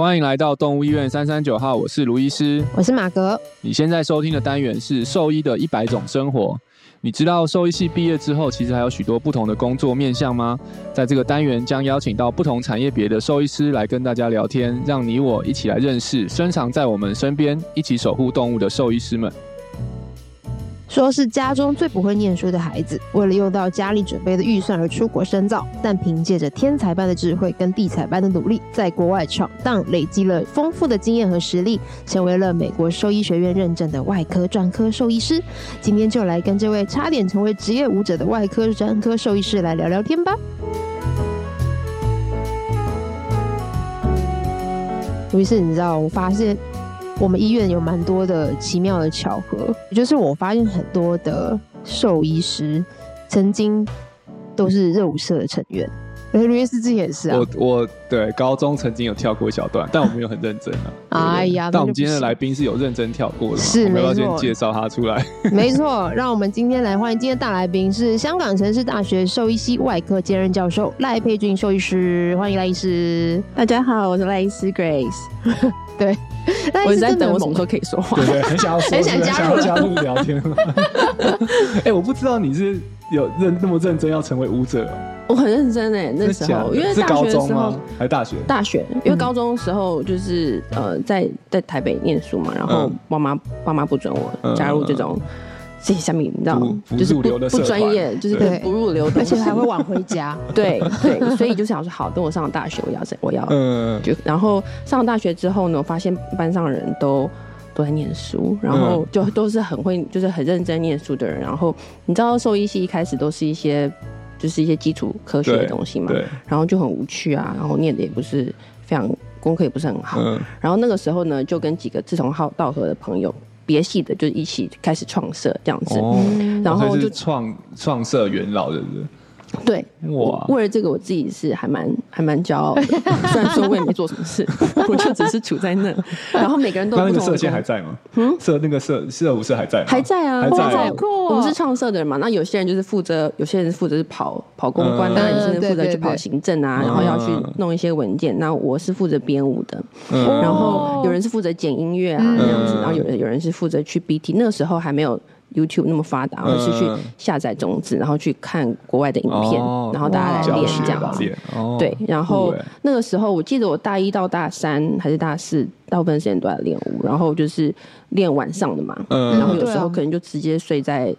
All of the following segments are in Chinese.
欢迎来到动物医院三三九号，我是卢医师，我是马格。你现在收听的单元是兽医的一百种生活。你知道兽医系毕业之后，其实还有许多不同的工作面向吗？在这个单元将邀请到不同产业别的兽医师来跟大家聊天，让你我一起来认识深藏在我们身边、一起守护动物的兽医师们。说是家中最不会念书的孩子，为了用到家里准备的预算而出国深造，但凭借着天才般的智慧跟地才般的努力，在国外闯荡，累积了丰富的经验和实力，成为了美国兽医学院认证的外科专科兽医师。今天就来跟这位差点成为职业舞者的外科专科兽医师来聊聊天吧。于是你知道，我发现。我们医院有蛮多的奇妙的巧合，也就是我发现很多的兽医师曾经都是热舞社的成员，而卢医师之前也是啊。我我对高中曾经有跳过一小段，但我没有很认真啊。哎呀，但我们今天的来宾是有认真跳过的，是没错。介绍他出来。没错，让我们今天来欢迎今天的大来宾是香港城市大学兽医系外科兼任教授赖佩君兽医师，欢迎赖医师。大家好，我是赖医师 Grace。对。我在等我什么时候可以说话，对对，很想要说，很想加入。加入聊天。哎、欸，我不知道你是有认那么认真要成为舞者，我很认真哎，那时候因为大学的时候还是大学，大学，因为高中的时候就是呃在在台北念书嘛，然后妈妈爸妈不准我加入这种。这些下面你知道吗？就是不不专业，就是不入流的，而且还会晚回家。对对，所以就想说，好，等我上了大学，我要我要，嗯，就然后上了大学之后呢，我发现班上的人都都在念书，然后就都是很会，就是很认真念书的人。然后你知道，兽医系一开始都是一些就是一些基础科学的东西嘛，然后就很无趣啊，然后念的也不是非常，功课也不是很好。然后那个时候呢，就跟几个志同好道合的朋友。别系的就一起开始创社这样子，哦、然后就创创社元老，对不是？对，我！为了这个，我自己是还蛮还蛮骄傲的。虽然说我也没做什么事，我就只是处在那。然后每个人都不同。那个社现在还在吗？嗯，社那个社社舞社还在吗？还在啊，还在。我们是创社的人嘛，那有些人就是负责，有些人负责是跑跑公关啊，有些人负责去跑行政啊，然后要去弄一些文件。那我是负责编舞的，然后有人是负责剪音乐啊这样子，然后有人有人是负责去 BT。那个时候还没有。YouTube 那么发达，而是去下载种子，然后去看国外的影片，哦、然后大家来练这样子。哦、对，然后那个时候我记得我大一到大三还是大四，大部分时间都在练舞，然后就是练晚上的嘛，嗯、然后有时候可能就直接睡在。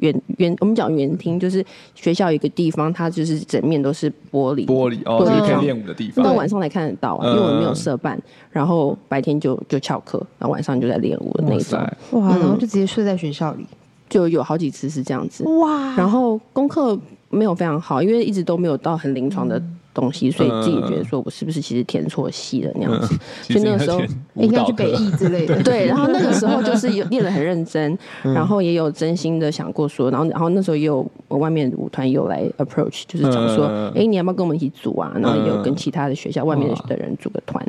园园，我们讲园厅，就是学校有一个地方，它就是整面都是玻璃，玻璃哦，就是可以练舞的地方。那晚上才看得到啊，因为我们没有设办，然后白天就就翘课，然后晚上就在练舞的那种。哇，然后就直接睡在学校里，就有好几次是这样子。哇，然后功课没有非常好，因为一直都没有到很临床的。东西，所以自己觉得说，我是不是其实填错戏了那样子？所以那个时候应该去北艺之类的。对，然后那个时候就是有练得很认真，然后也有真心的想过说，然后然后那时候也有外面舞团有来 approach，就是讲说，哎，你要不要跟我们一起组啊？然后也有跟其他的学校外面的人组个团，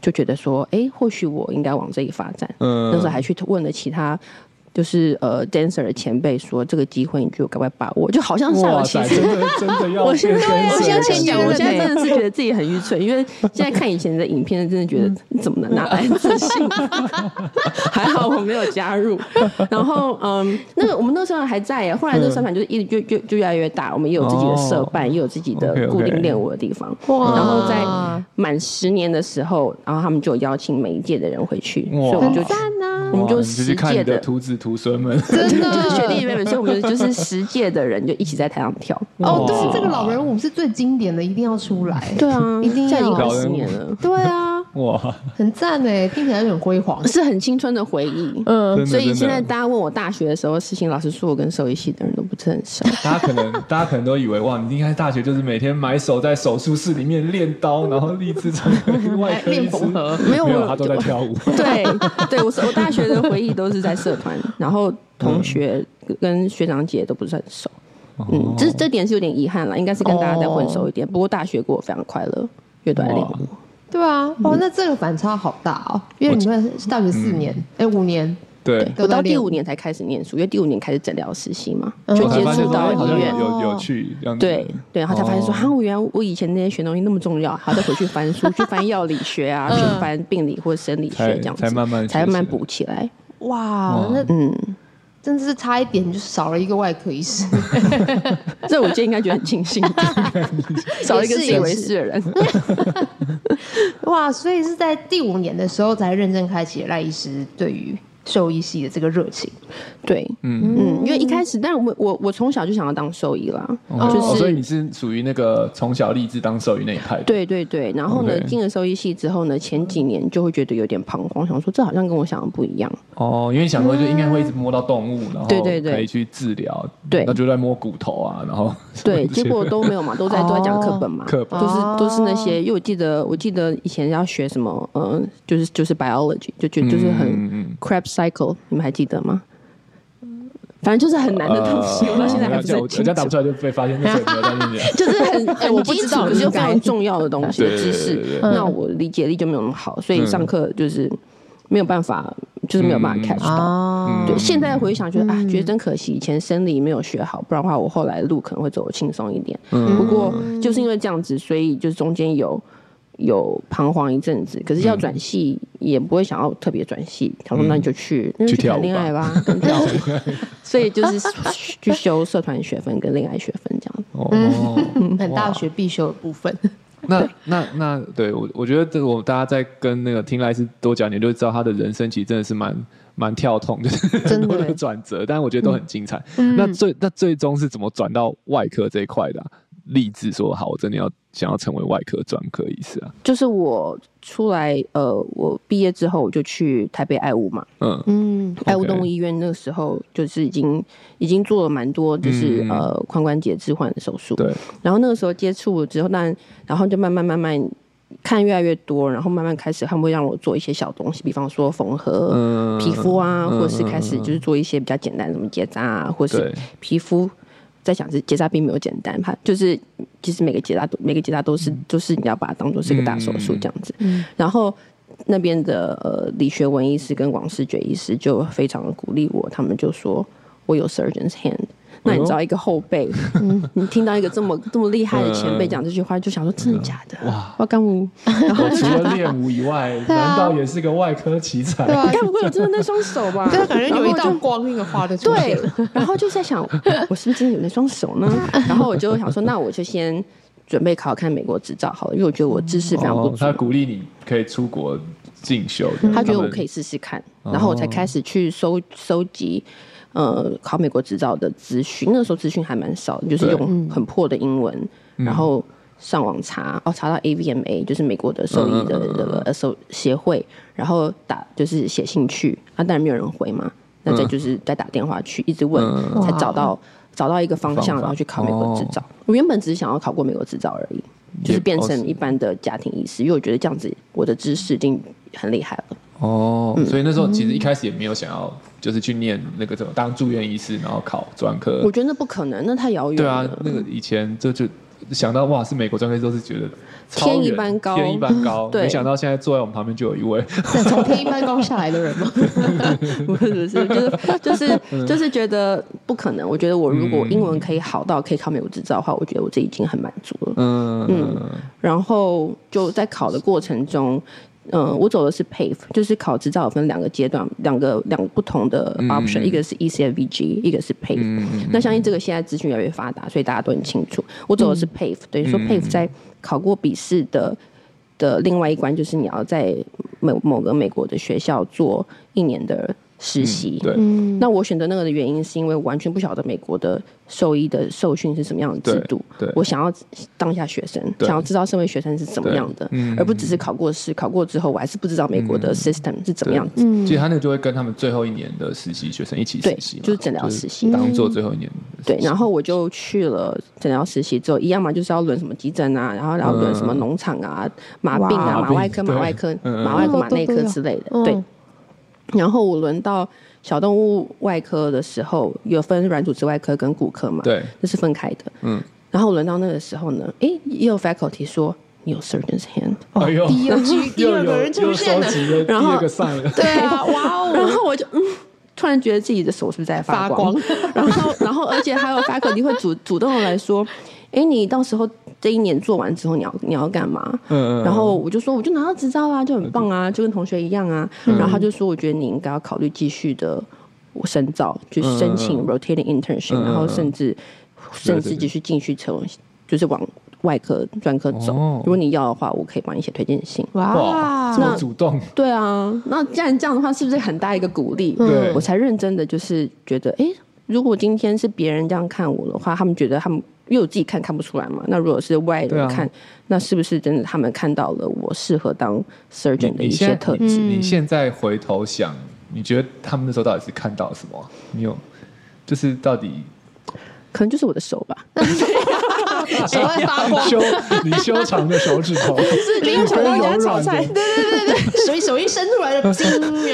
就觉得说，哎，或许我应该往这里发展。那时候还去问了其他。就是呃，dancer 的前辈说，这个机会你就赶快把握，就好像煞有其事。真的真 的要。我现在我现在先讲，我现在真的是觉得自己很愚蠢，因为现在看以前的影片，真的觉得你怎么能拿来自信？还好我没有加入。然后嗯，那个我们那时候还在呀，后来那个社团就是一直就就就越来越大，我们也有自己的社办，也有自己的固定练舞的地方。哇！然后在满十年的时候，然后他们就邀请每一届的人回去，所以我们就去。我们就十届的徒子徒孙们，真的就是学弟妹们，所以我们就是十届的人就一起在台上跳。哦，对，这个老人舞是最经典的，一定要出来。对啊，一定要。已经十年了。对啊，哇，很赞哎，听起来就很辉煌，是很青春的回忆。嗯，所以现在大家问我大学的时候事情，老实说，我跟兽医系的人都不是很熟。大家可能大家可能都以为哇，你应该大学就是每天埋首在手术室里面练刀，然后立志成为外科医师。没有，没有，他都在跳舞。对，对我我大学的回忆都是。在社团，然后同学跟学长姐都不是很熟，嗯，这这点是有点遗憾了，应该是跟大家再混熟一点。不过大学过得非常快乐，越多练对啊，哦，那这个反差好大哦，因为你们是大学四年，哎，五年，对，我到第五年才开始念书，因为第五年开始诊疗实习嘛，嗯。就接我才发现触到医院。有有趣这样子。对对，然后才发现说，哦。哈，我原来我以前那些学东西那么重要，还要再回去翻书，去翻药理学啊，嗯去翻病理或生理才学这样子，才慢慢才慢慢学起来。补起来。哇哇，那嗯，真的是差一点就少了一个外科医师。这我今天应该觉得很庆幸，少了一个自以为是的人。哇，所以是在第五年的时候才认真开启赖医师对于兽医系的这个热情。对，嗯，嗯，因为一开始，但我我我从小就想要当兽医啦，哦。就是所以你是属于那个从小立志当兽医那一派的。对对对，然后呢进了兽医系之后呢，前几年就会觉得有点彷徨，想说这好像跟我想的不一样。哦，因为想说就应该会一直摸到动物，然后对对对。可以去治疗，对。那就在摸骨头啊，然后对，结果都没有嘛，都在都在讲课本嘛，课本。都是哦都是那些，因为我记得我记得以前要学什么，嗯，就是就是 biology，就就就是很嗯嗯 crab cycle，你们还记得吗？反正就是很难的东西，我到现在还不是呃很清楚。人家答不出来就被发现。就是很很我不知道基础，可是又应该非常重要的东西知识那我理解力就没有那么好，所以上课就是没有办法，就是没有办法 catch 到。哦对，现在回想觉得啊，嗯觉得真可惜，以前生理没有学好，不然的话我后来的路可能会走得轻松一点。嗯不过就是因为这样子，所以就是中间有有彷徨一阵子，可是要转系也不会想要特别转系，他说那你就去那就去谈恋爱吧，跟跳舞。所以就是去修社团学分跟恋爱学分这样。哦，很大学必修的部分。那那那对我我觉得这我大家在跟那个听赖斯多讲，你就知道他的人生其实真的是蛮蛮跳痛，就是很多的 转折，但是我觉得都很精彩。那最那最终是怎么转到外科这一块的、啊？立志说好，我真的要想要成为外科专科医师啊！就是我出来，呃，我毕业之后我就去台北爱物嘛，嗯嗯，爱物动物医院那个时候就是已经已经做了蛮多，就是、嗯呃髋关节置换的手术。对，然后那个时候接触了之后，但然后就慢慢慢慢看越来越多，然后慢慢开始他们会让我做一些小东西，比方说缝合嗯皮肤啊，嗯或者是开始就是做一些比较简单的什么结扎啊，或是皮肤。在想是结扎并没有简单，它就是其实每个结扎都每个结扎都是都、就是你要把它当做是一个大手术这样子。嗯然后那边的呃李学文医师跟王世觉医师就非常的鼓励我，他们就说我有 surgeon's hand。那你知道一个后辈，你听到一个这么 这么厉害的前辈讲这句话，就想说真的假的？哇！我干我，然后我除了练舞以外，难道也是个外科奇才？对啊，该不会有真的那双手吧？对啊，感觉有一道光那个画的对，然后就在想，我是不是真的有那双手呢？然后我就想说，那我就先准备考看美国执照好了，因为我觉得我知识非常不足。哦他鼓励你可以出国进修，他觉得我可以试试看，哦然后我才开始去收收集。呃，考美国执照的资讯，那个时候资讯还蛮少的，就是用很破的英文，然后上网查，哦，查到 AVMA，就是美国的兽医的那个呃兽协会，然后打就是写信去，啊，当然没有人回嘛，那再就是再打电话去，一直问，才找到找到一个方向，然后去考美国执照。我原本只是想要考过美国执照而已，就是变成一般的家庭医师，因为我觉得这样子我的知识已经很厉害了。哦，所以那时候其实一开始也没有想要，就是去念那个什么当住院医师，然后考专科。我觉得那不可能，那太遥远了。对啊，那个以前就就想到哇，是美国专科都是觉得天一般高，天一般高。对，没想到现在坐在我们旁边就有一位从 天一般高下来的人吗？不是不是，就是就是就是觉得不可能。我觉得我如果英文可以好到可以考美国执照的话，我觉得我这已经很满足了。嗯嗯，然后就在考的过程中。嗯，我走的是 PAVE，就是考执照分两个阶段，两个两个不同的 option，、嗯、一个是 ECFVG，一个是 PAVE、嗯。那相信这个现在资讯越来越发达，所以大家都很清楚。我走的是 PAVE，、嗯、等于说 PAVE 在考过笔试的的另外一关，就是你要在某某个美国的学校做一年的实习。对，那我选择那个的原因是因为我完全不晓得美国的兽医的受训是什么样的制度。对，我想要当一下学生，想要知道身为学生是怎么样的，而不只是考过试，考过之后我还是不知道美国的 system 是怎么样子。嗯，其实他那个就会跟他们最后一年的实习学生一起实习，就是诊疗实习，当做最后一年。对，然后我就去了诊疗实习之后，一样嘛，就是要轮什么急诊啊，然后然后轮什么农场啊、马病啊、马外科、马外科、马外科、马内科之类的。对。然后我轮到小动物外科的时候，有分软组织外科跟骨科嘛？对，那是分开的。嗯。然后轮到那个时候呢，哎，也有 faculty 说你有 surgeon's hand。哎呦，第二句 第二个人出现了，然后第二个 sign 了。对啊，哇哦！然后我就嗯，突然觉得自己的手是不是在发光？发光然后，然后，而且还有 faculty 会主主动的来说，哎，你到时候这一年做完之后，你要你要干嘛？嗯，然后我就说，我就拿到执照啊，就很棒啊，就跟同学一样啊。嗯、然后他就说，我觉得你应该要考虑继续的深造，就申请 rotating internship，、嗯、然后甚至甚至继续进去成，就是往。外科、专科走，如果你要的话，我可以帮你写推荐信。哇，这么主动。对啊，那既然这样的话，是不是很大一个鼓励？对，我才认真的就是觉得，哎，如果今天是别人这样看我的话，他们觉得他们因为我自己看看不出来嘛。那如果是外人看，那是不是真的他们看到了我适合当 surgeon 的一些特质？你现在回头想，你觉得他们那时候到底是看到什么？你有，就是到底，可能就是我的手吧。手会发光，修你修长的手指头，是没有想到人家炒菜，对对对对，手一 手一伸出来的筋，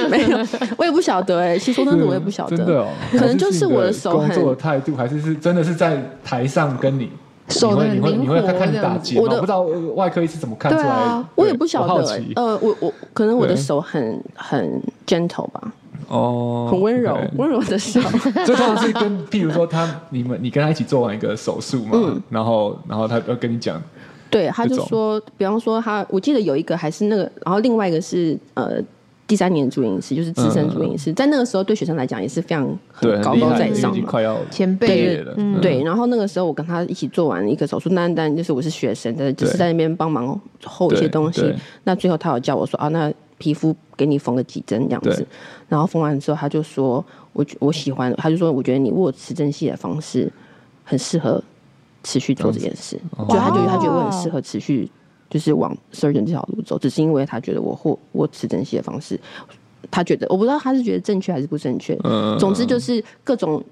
没有，我也不晓得哎、欸，其实说真的，我也不晓得，真的哦，可能就是我的手工作的态度，还是是真的是在台上跟你手的灵活你会看打结，我的不知道外科医师怎么看出来，啊、我也不晓得、欸，呃，我我可能我的手很很 gentle 吧。哦，很温柔，温柔的笑。这通常是跟，譬如说他，你们，你跟他一起做完一个手术嘛，嗯、然后，然后他要跟你讲，对，他就说，比方说他，我记得有一个还是那个，然后另外一个是呃第三年住院医师，就是资深住院医师，嗯、在那个时候对学生来讲也是非常很高高在上嘛，快要前辈了，嗯、对。然后那个时候我跟他一起做完一个手术，那但就是我是学生，但就是在那边帮忙后一些东西。那最后他有叫我说啊，那。皮肤给你缝了几针这样子，然后缝完之后，他就说：“我我喜欢。”他就说：“我觉得你握持针器的方式很适合持续做这件事。”就他觉得他觉得我很适合持续就是往 surgeon 这条路走，只是因为他觉得我握握持针器的方式，他觉得我不知道他是觉得正确还是不正确。嗯，总之就是各种。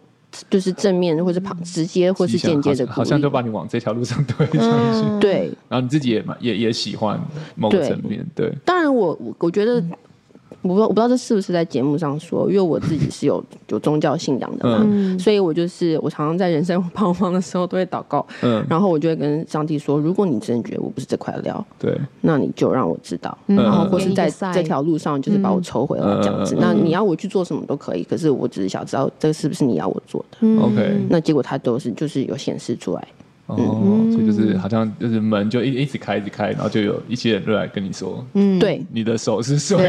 就是正面或者旁直接或是间接的，好像就把你往这条路上推上去。嗯、对，然后你自己也蛮也也喜欢某个层面。对，对当然我我觉得。我不知道，我不知道这是不是在节目上说，因为我自己是有有宗教信仰的嘛，嗯、所以我就是我常常在人生彷徨的时候都会祷告，嗯，然后我就会跟上帝说，如果你真的觉得我不是这块料，对，那你就让我知道，嗯、然后或是在这条路上就是把我抽回来这样子，嗯、那你要我去做什么都可以，可是我只是想知道这个是不是你要我做的，OK，、嗯、那结果他都是就是有显示出来。哦，所以就是好像就是门就一一直开一直开，然后就有一些人就来跟你说，嗯，对，你的手是手，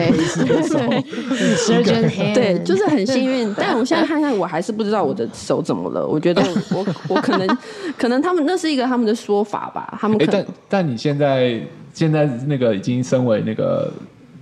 对，就是很幸运。但我现在看看，我还是不知道我的手怎么了。我觉得我 我可能可能他们那是一个他们的说法吧，他们可能。但但你现在现在那个已经身为那个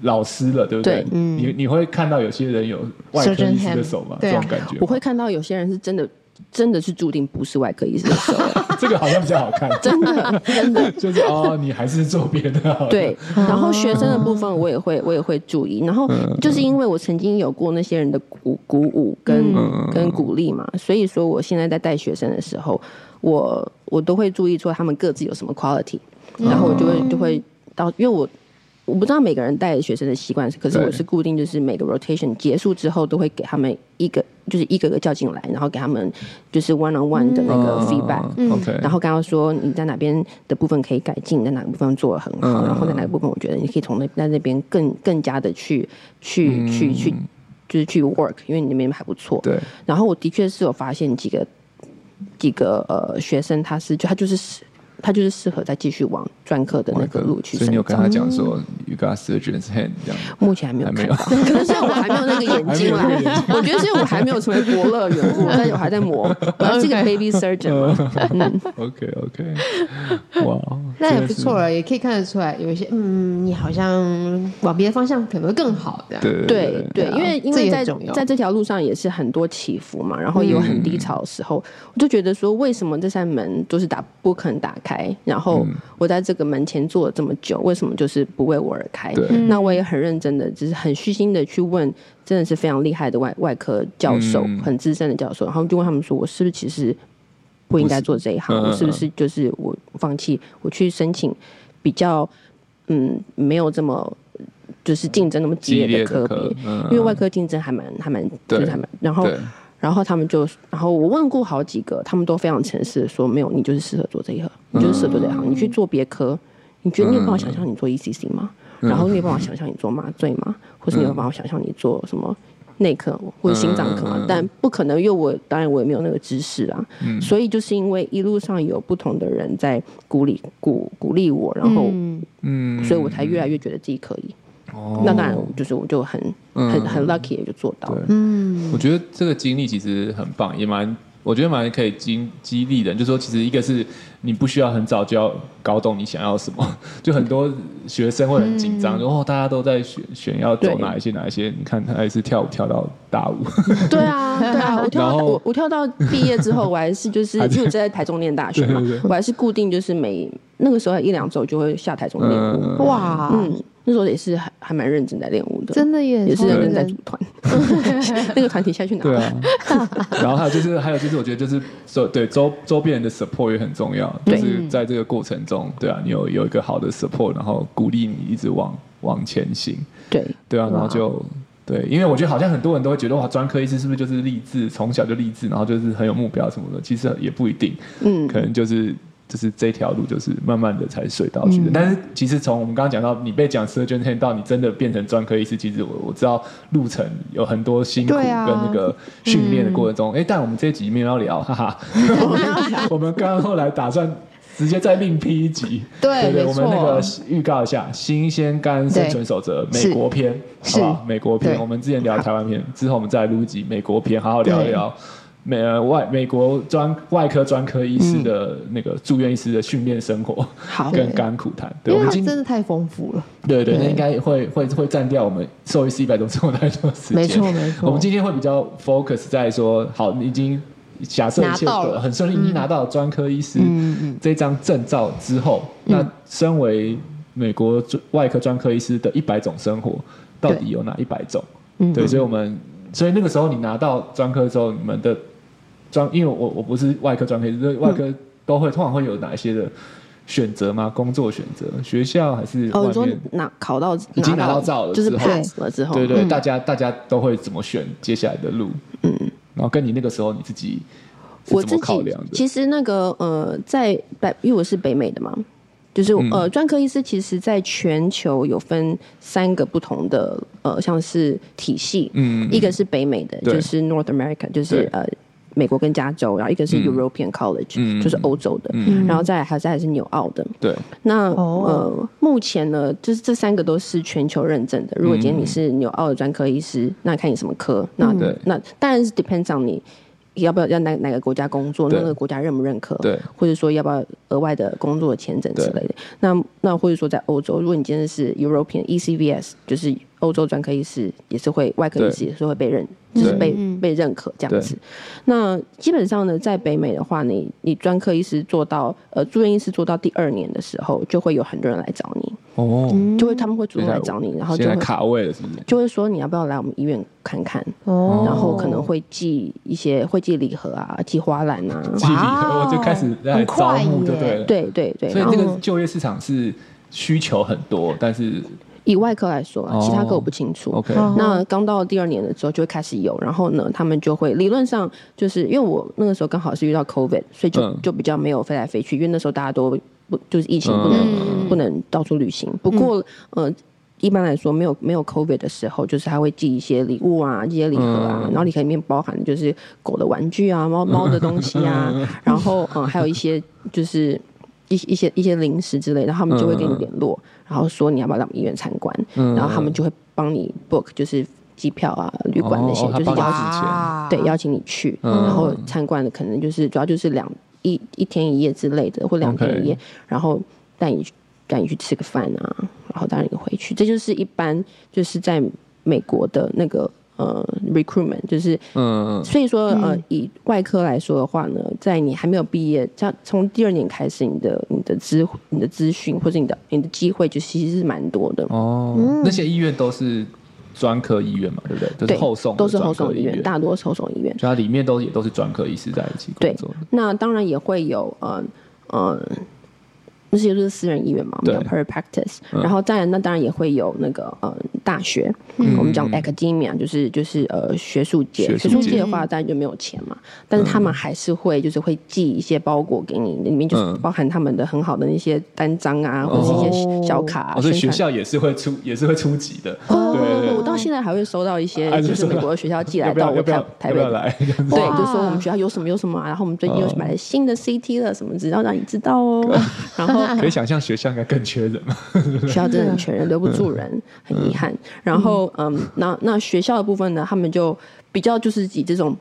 老师了，对不对？嗯，你你会看到有些人有外科医师的手吗？这种感觉，我会看到有些人是真的。真的是注定不是外科医生的手，这个好像比较好看。真的，真的 就是哦，你还是做别的。对，然后学生的部分我也会，我也会注意。然后就是因为我曾经有过那些人的鼓鼓舞跟跟鼓励嘛，所以说我现在在带学生的时候，我我都会注意说他们各自有什么 quality，然后我就会就会到，因为我。我不知道每个人带的学生的习惯是，可是我是固定，就是每个 rotation 结束之后，都会给他们一个，就是一个个叫进来，然后给他们就是 one on one 的那个 feedback，然后刚刚说你在哪边的部分可以改进，在哪个部分做的很好，然后在哪个部分我觉得你可以从那在那边更更加的去去去去，就是去 work，因为你那边还不错，对。然后我的确是有发现几个几个呃学生，他是就他就是。他就是适合再继续往专科的那个路去。所以你有跟他讲说，You got surgeon's hand 这样。目前还没有看到，可能是我还没有那个眼睛啦。我觉得是因为我还没有成为伯乐缘故，但我还在磨。我要是个 baby surgeon。嗯，OK OK，哇，那也不错了，也可以看得出来有一些，嗯，你好像往别的方向可能会更好的。对对对，因为因为在在这条路上也是很多起伏嘛，然后也有很低潮的时候，我就觉得说，为什么这扇门都是打不可能打开？然后我在这个门前坐了这么久，为什么就是不为我而开？那我也很认真的，就是很虚心的去问，真的是非常厉害的外外科教授，嗯、很资深的教授，然后就问他们说，我是不是其实不应该做这一行？是我是不是就是我放弃，我去申请比较嗯没有这么就是竞争那么激烈的科别？嗯、因为外科竞争还蛮还蛮就是还蛮然后。然后他们就，然后我问过好几个，他们都非常诚实的说，没有，你就是适合做这一行，你就是适合做这一行。你去做别科，你觉得你有办法想象你做 ECC 吗？然后你有办法想象你做麻醉吗？或是你有办法想象你做什么内科或者心脏科嘛，嗯、但不可能，因为我当然我也没有那个知识啊，嗯、所以就是因为一路上有不同的人在鼓励鼓鼓励我，然后嗯，所以我才越来越觉得自己可以。哦，那当然就是我就很、嗯、很很 lucky 就做到了。嗯，我觉得这个经历其实很棒，也蛮。我觉得蛮可以激激励人，就是说，其实一个是你不需要很早就要搞懂你想要什么，就很多学生会很紧张，然后、嗯、大家都在选选要走哪一些哪一些，你看他还是跳舞跳到大舞。对啊，对啊，我跳到我我跳到毕业之后，我还是就是因为我在台中念大学嘛，对对对，我还是固定就是每那个时候一两周就会下台中练舞。嗯、哇，嗯。那时候也是还还蛮认真在练舞的，真的也也是认真在组团。那个团体下去哪？对啊。然后还有就是还有就是，我觉得就是周对周周边人的 support 也很重要。就是在这个过程中，对啊，你有有一个好的 support，然后鼓励你一直往往前行。对对啊，然后就哇对，因为我觉得好像很多人都会觉得哇，专科医师是不是就是励志，从小就励志，然后就是很有目标什么的？其实也不一定。嗯，可能就是。就是这条路，就是慢慢的才水到渠成。嗯、但是其实从我们刚刚讲到，你被讲 surgeon 到你真的变成专科医师，其实我我知道路程有很多辛苦跟那个训练的过程中。哎、啊，嗯、但我们这一集没有要聊，哈哈。我们刚刚后来打算直接再另批一集，对对，我们那个预告一下《新鲜肝生存守则》美国篇，好不好？美国篇，我们之前聊台湾篇，之后我们再录一集美国篇，好好聊一聊。美外美国专外科专科医师的那个住院医师的训练生活，好跟甘苦谈，对，我们今天真的太丰富了。对对，那应该会会会占掉我们兽医师一百种生活太多时间。没错没错。我们今天会比较 focus 在说，好，你已经假设一切很顺利，你拿到专科医师这张证照之后，那身为美国外科专科医师的一百种生活，到底有哪一百种？对，所以我们所以那个时候你拿到专科之后，你们的专，因为我我不是外科专科，所以外科都会、嗯、通常会有哪一些的选择吗？工作选择，学校还是？哦，你说拿考到已经拿到照了，就是 pass 了之后，对对，嗯、大家大家都会怎么选接下来的路？嗯，然后跟你那个时候你自己是怎么考量的？其实那个呃，在北，因为我是北美的嘛，就是、嗯、呃，专科医师其实在全球有分三个不同的呃，像是体系，嗯，一个是北美的，就是 North America，就是呃。美国跟加州，然后一个是 European College，、嗯、就是欧洲的，嗯、然后再来还是还是纽澳的。对，那、哦、呃，目前呢，就是这三个都是全球认证的。如果今天你是纽澳的专科医师，那看你什么科，那、嗯、那当然是 depends on 你要不要要哪哪个国家工作，对那个国家认不认可，对，或者说要不要额外的工作签证之类的。那那或者说在欧洲，如果你今天是 European ECVS，就是欧洲专科医师，也是会外科医师也是会被认。就是被被认可这样子，那基本上呢，在北美的话，你你专科医师做到呃住院医师做到第二年的时候，就会有很多人来找你。哦，就会他们会主动来找你，然后就会卡位了是不是？就会说你要不要来我们医院看看哦，然后可能会寄一些会寄礼盒啊，寄花篮啊，寄礼盒我就开始在招募，对对对对对，所以那个就业市场是需求很多，但是。以外科来说，其他科我不清楚。Oh. 那刚到第二年的时候就会开始有，然后呢，他们就会理论上就是因为我那个时候刚好是遇到 COVID，所以就、嗯、就比较没有飞来飞去，因为那时候大家都不就是疫情不能、嗯、不能到处旅行。不过、嗯、呃，一般来说没有没有 COVID 的时候，就是他会寄一些礼物啊，寄一些礼盒啊，嗯、然后礼盒里面包含的就是狗的玩具啊，猫猫的东西啊，嗯、然后嗯还有一些就是一一些一些零食之类的，然后他们就会跟你联络。嗯然后说你要不要来我们医院参观，嗯、然后他们就会帮你 book，就是机票啊、旅馆那些，哦、就是邀请，对，邀请你去，嗯、然后参观的可能就是主要就是两一一天一夜之类的，或两天一夜然后带你带你去吃个饭啊，然后带你回去，这就是一般就是在美国的那个。呃，recruitment 就是，嗯，所以说，呃，以外科来说的话呢，在你还没有毕业，像从第二年开始，你的、你的资、你的资讯或者你的、你的机会，就其实是蛮多的。哦，那些医院都是专科医院嘛，对不对？都是后送，都是后送医院，大多是后送医院。所以它里面都也都是专科医师在一起工作。对，那当然也会有，呃，呃。那些都是私人医院嘛，我们叫 private practice，然后当然那当然也会有那个呃大学，我们讲 academia，就是就是呃学术界，学术界。的话当然就没有钱嘛，但是他们还是会就是会寄一些包裹给你，里面就是包含他们的很好的那些单张啊，或者是一些小卡，所以学校也是会出也是会出级的。对，我到现在还会收到一些就是美国的学校寄来到我台台北来，对，就说我们学校有什么有什么，然后我们最近又买了新的 CT 了什么，只要让你知道哦，然后。可以想象学校应该更缺人嘛？学校真的很缺人，留不住人，很遗憾。然后，嗯，那那学校的部分呢？他们就比较就是以这种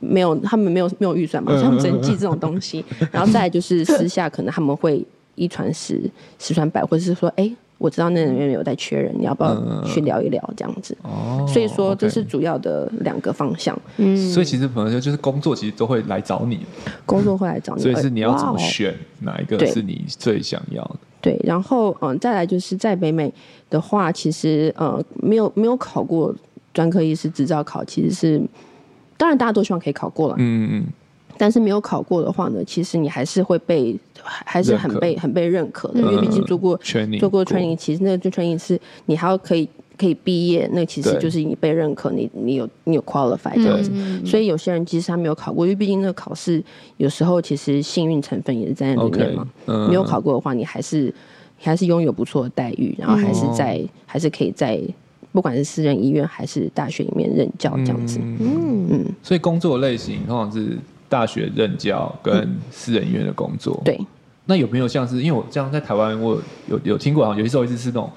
没有，他们没有没有预算嘛，他们只能寄这种东西。然后再就是私下可能他们会一传十，十传百，或者是说，哎。我知道那里面有在缺人，你要不要去聊一聊这样子？哦，所以说这是主要的两个方向。嗯，所以其实朋友就是工作，其实都会来找你。工作会来找你，所以是你要怎么选哪一个是你最想要的？对，然后嗯，再来就是在北美的话，其实呃没有没有考过专科医师执照考，其实是当然大家都希望可以考过了。嗯嗯。但是没有考过的话呢，其实你还是会被，还是很被很被认可的，因为毕竟做过做过 training，其实那个 training 是你还要可以可以毕业，那其实就是你被认可，你你有你有 qualify 这样子。所以有些人其实他没有考过，因为毕竟那个考试有时候其实幸运成分也是在那里面嘛。没有考过的话，你还是还是拥有不错的待遇，然后还是在还是可以在不管是私人医院还是大学里面任教这样子。嗯嗯。所以工作类型通常是。大学任教跟私人医院的工作，嗯、对，那有没有像是因为我这样在台湾，我有有听过，好像有些时候一直是那种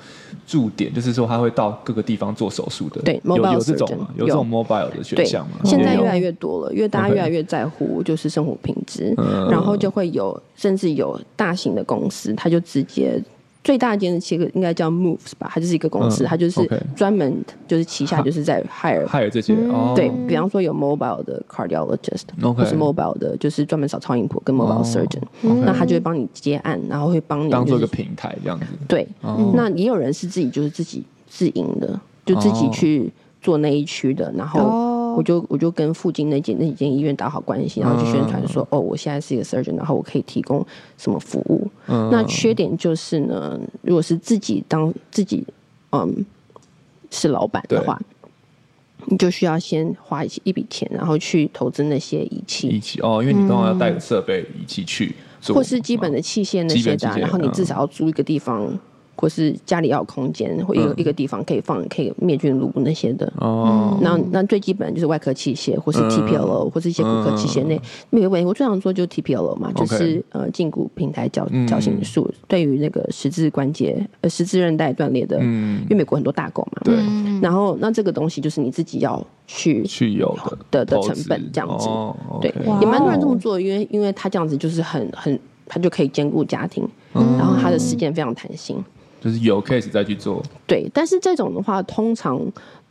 驻点，就是说他会到各个地方做手术的，对，有有这种吗？有这种 mobile 的选项吗？现在越来越多了，因为大家越来越在乎就是生活品质.然后就会有甚至有大型的公司，他就直接。最大间的其实应该叫 Moves 吧，它就是一个公司，它就是专门就是旗下就是在 hire hire 这些，对，比方说有 mobile 的 cardiologist，或是 mobile 的，就是专门扫超音波跟 mobile surgeon，那他就会帮你接案，然后会帮你当做一个平台这样子。对，那也有人是自己就是自己自营的，就自己去做那一区的，然后。我就我就跟附近那间那几间医院打好关系，然后去宣传说，哦，我现在是一个 surgeon，然后我可以提供什么服务。那缺点就是呢，如果是自己当自己嗯是老板的话，你就需要先花一一笔钱，然后去投资那些仪器。仪器哦，因为你刚好要带个设备仪器去，或是基本的器械那些的，然后你至少要租一个地方。或是家里要有空间，或一个一个地方可以放可以灭菌炉那些的。哦。那那最基本就是外科器械，或是 TPLO，或是一些骨科器械内没有问题。我最常说就是 TPLO 嘛，就是呃胫骨平台矫矫形术，对于那个十字关节呃十字韧带断裂的，因为美国很多大狗嘛。对。然后那这个东西就是你自己要去去有的的成本这样子。对。也蛮多人这么做，因为因为他这样子就是很很，他就可以兼顾家庭，然后他的时间非常弹性。就是有 case 再去做，对，但是这种的话，通常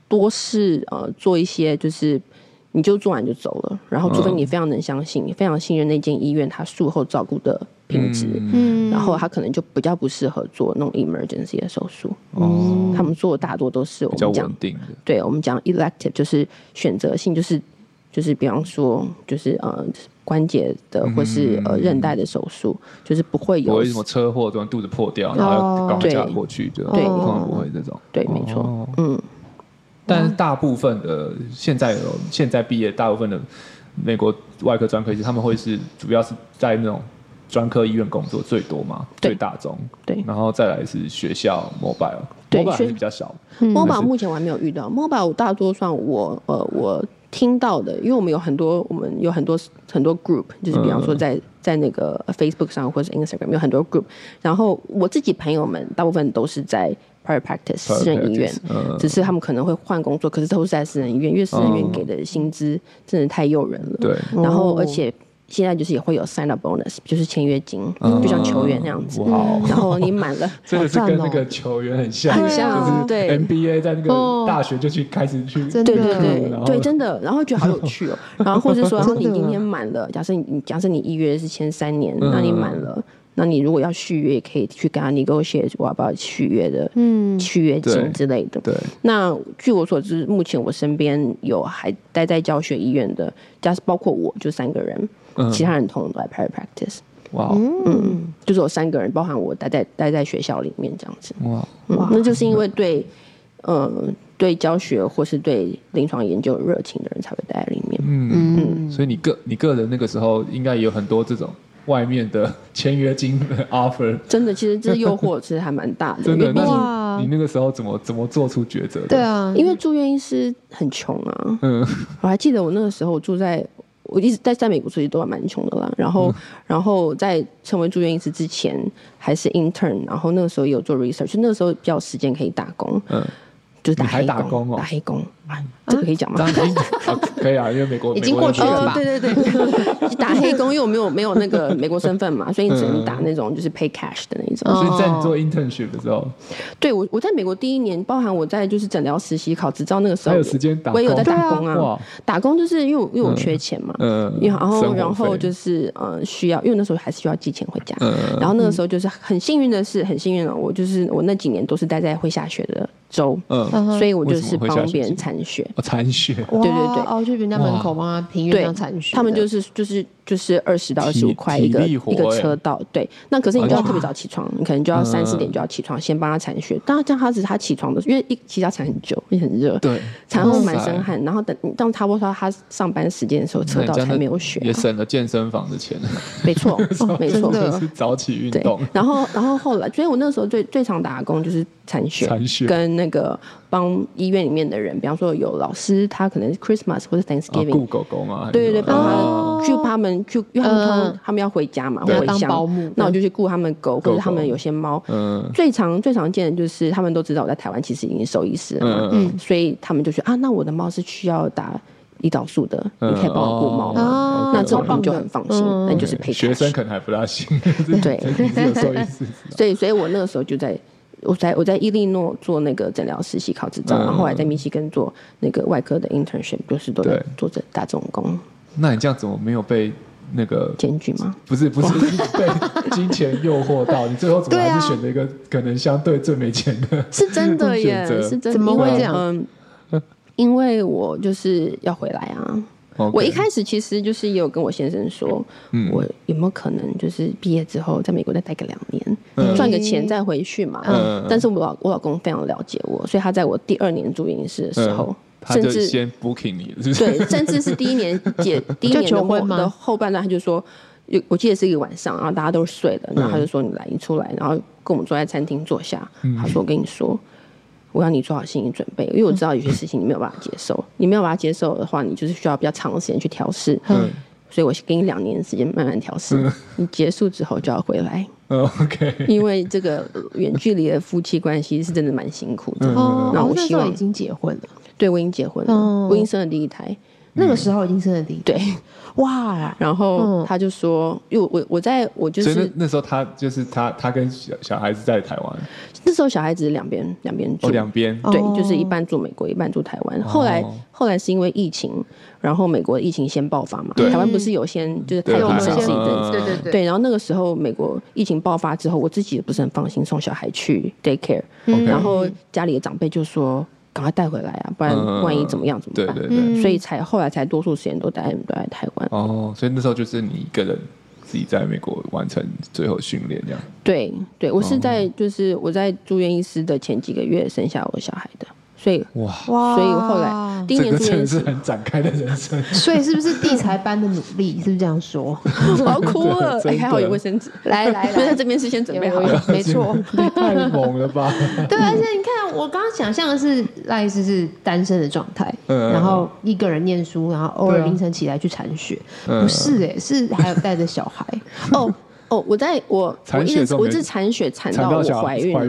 多是呃做一些，就是你就做完就走了，然后除非你非常能相信，你非常信任那间医院，他术后照顾的品质，嗯，然后他可能就比较不适合做那种 emergency 的手术，哦，他们做的大多都是我们讲，比较稳定的，对，我们讲 elective 就是选择性，就是就是比方说就是呃。关节的或是呃韧带的手术，就是不会有什么车祸，突然肚子破掉，然后要高架过去，对，可能不会这种。对，没错。嗯，但是大部分的现在有现在毕业，大部分的美国外科专科医师，他们会是主要是在那种专科医院工作最多嘛，最大宗。对，然后再来是学校 mobile，mobile 还是比较少。mobile 目前我还没有遇到，mobile 大多算我呃我。听到的，因为我们有很多，我们有很多很多 group，就是比方说在在那个 Facebook 上或者 Instagram 有很多 group，然后我自己朋友们大部分都是在 private practice 私人医院，只是他们可能会换工作，可是都是在私人医院，因为私人医院给的薪资真的太诱人了，对，然后而且。现在就是也会有 sign up bonus，就是签约金，就像球员那样子。然后你满了，这个是跟那个球员很像，很像。对，NBA 在那个大学就去开始去，对对对对，真的。然后觉得好有趣哦。然后或者说，然后你今天满了，假设你假设你一约是签三年，那你满了，那你如果要续约，也可以去跟他 negotiate 我要不要续约的，嗯，续约金之类的。对。那据我所知，目前我身边有还待在教学医院的，假设包括我就三个人。其他人通通都在 private practice，哇，嗯，就是有三个人，包含我待在待在学校里面这样子。哇，嗯，那就是因为对，呃，对教学或是对临床研究有热情的人才会待在里面。嗯嗯，所以你个你个人那个时候应该也有很多这种外面的签约金的 offer。真的，其实这诱惑其实还蛮大的。那你你那个时候怎么怎么做出抉择的？对啊，因为住院医师很穷啊。嗯，我还记得我那个时候我住在。我一直在在美国，其实都还蛮穷的啦。然后，嗯、然后在成为住院医师之前，还是 intern，然后那个时候有做 research，就那个时候比较时间可以打工。嗯，就是打黑工，打工哦，打黑工。这个可以讲吗？可以啊，因为美国已经过去了吧？对对对，打黑工，因为我没有没有那个美国身份嘛，所以你只能打那种就是 pay cash 的那种。所以在你做 internship 的时候，对我我在美国第一年，包含我在就是诊疗实习考执照那个时候，还有时间打，我也有在打工啊。打工就是因为因为我缺钱嘛，嗯，然后然后就是呃需要，因为那时候还是需要寄钱回家。然后那个时候就是很幸运的是，很幸运的我就是我那几年都是待在会下雪的州，嗯，所以我就是帮别人铲雪。铲雪，对对对，哦，就人家门口帮他平原上残雪，他们就是就是就是二十到二十五块一个一个车道，对。那可是你就要特别早起床，你可能就要三四点就要起床，先帮他铲雪。当然这样他只是他起床的，因为一其实要铲很久，也很热，对，铲后满身汗，然后等当差不多他上班时间的时候，车道才没有雪，也省了健身房的钱。没错，没错，是早起运动。然后然后后来，所以我那时候最最常打工就是铲雪，雪跟那个帮医院里面的人，比方说有老师，他可能是 Christmas 或者 Thanksgiving，顾狗狗嘛，对对对，帮他去他们去，因为他们他们要回家嘛，回乡，那我就去雇他们狗，或者他们有些猫。嗯。最常最常见的就是他们都知道我在台湾其实已经兽医师了嘛，所以他们就说啊，那我的猫是需要打胰岛素的，你可以帮我顾猫。吗？那这种他们就很放心，那就是陪学生可能还不大行，对，所以所以我那个时候就在。我在我在伊利诺做那个诊疗实习考执照，然后后来在密西根做那个外科的 internship，就是都在做着打这种工。那你这样怎么没有被那个检举吗？不是不是 被金钱诱惑到，你最后怎么还是选择一个可能相对最没钱的？是真的耶，是真的。怎么会这样？嗯，因为我就是要回来啊。Okay. 我一开始其实就是也有跟我先生说，嗯、我有没有可能就是毕业之后在美国再待个两年，赚、嗯、个钱再回去嘛？嗯、但是我老我老公非常了解我，所以他在我第二年住院医师的时候，嗯、甚至先 booking 你了是不是，对，甚至是第一年结 第一年的后的后半段，他就说，有我记得是一个晚上，然后大家都睡了，然后他就说你来，你出来，然后跟我们坐在餐厅坐下，嗯、他说我跟你说。我要你做好心理准备，因为我知道有些事情你没有办法接受，你没有办法接受的话，你就是需要比较长的时间去调试。嗯，所以我给你两年时间慢慢调试，嗯、你结束之后就要回来。OK，因为这个远距离的夫妻关系是真的蛮辛苦的。哦，那我希望已经结婚了，对，我已经结婚了，哦、我已经生了第一胎。那个时候已经生了第一对，哇！然后他就说，因为我我在我就是那那时候他就是他他跟小小孩子在台湾，那时候小孩子两边两边住两边对，就是一半住美国一半住台湾。后来后来是因为疫情，然后美国疫情先爆发嘛，台湾不是有先就是台湾先是一阵子，对对对对。然后那个时候美国疫情爆发之后，我自己也不是很放心送小孩去 daycare，然后家里的长辈就说。赶快带回来啊，不然万一怎么样怎么办？对对对，所以才后来才多数时间都待都在台湾。哦，所以那时候就是你一个人自己在美国完成最后训练这样。对对，我是在就是我在住院医师的前几个月生下我小孩的。所以哇哇，所以后来第一年真的是很展开的人生。所以是不是地才般的努力？是不是这样说？好哭了，哎，还好有卫生纸。来来来，在这边是先准备好了，没错。太猛了吧？对，而且你看，我刚刚想象的是赖医师是单身的状态，然后一个人念书，然后偶尔凌晨起来去铲雪。不是哎，是还有带着小孩哦。哦，我在我我一直我一直铲雪铲到我怀孕了，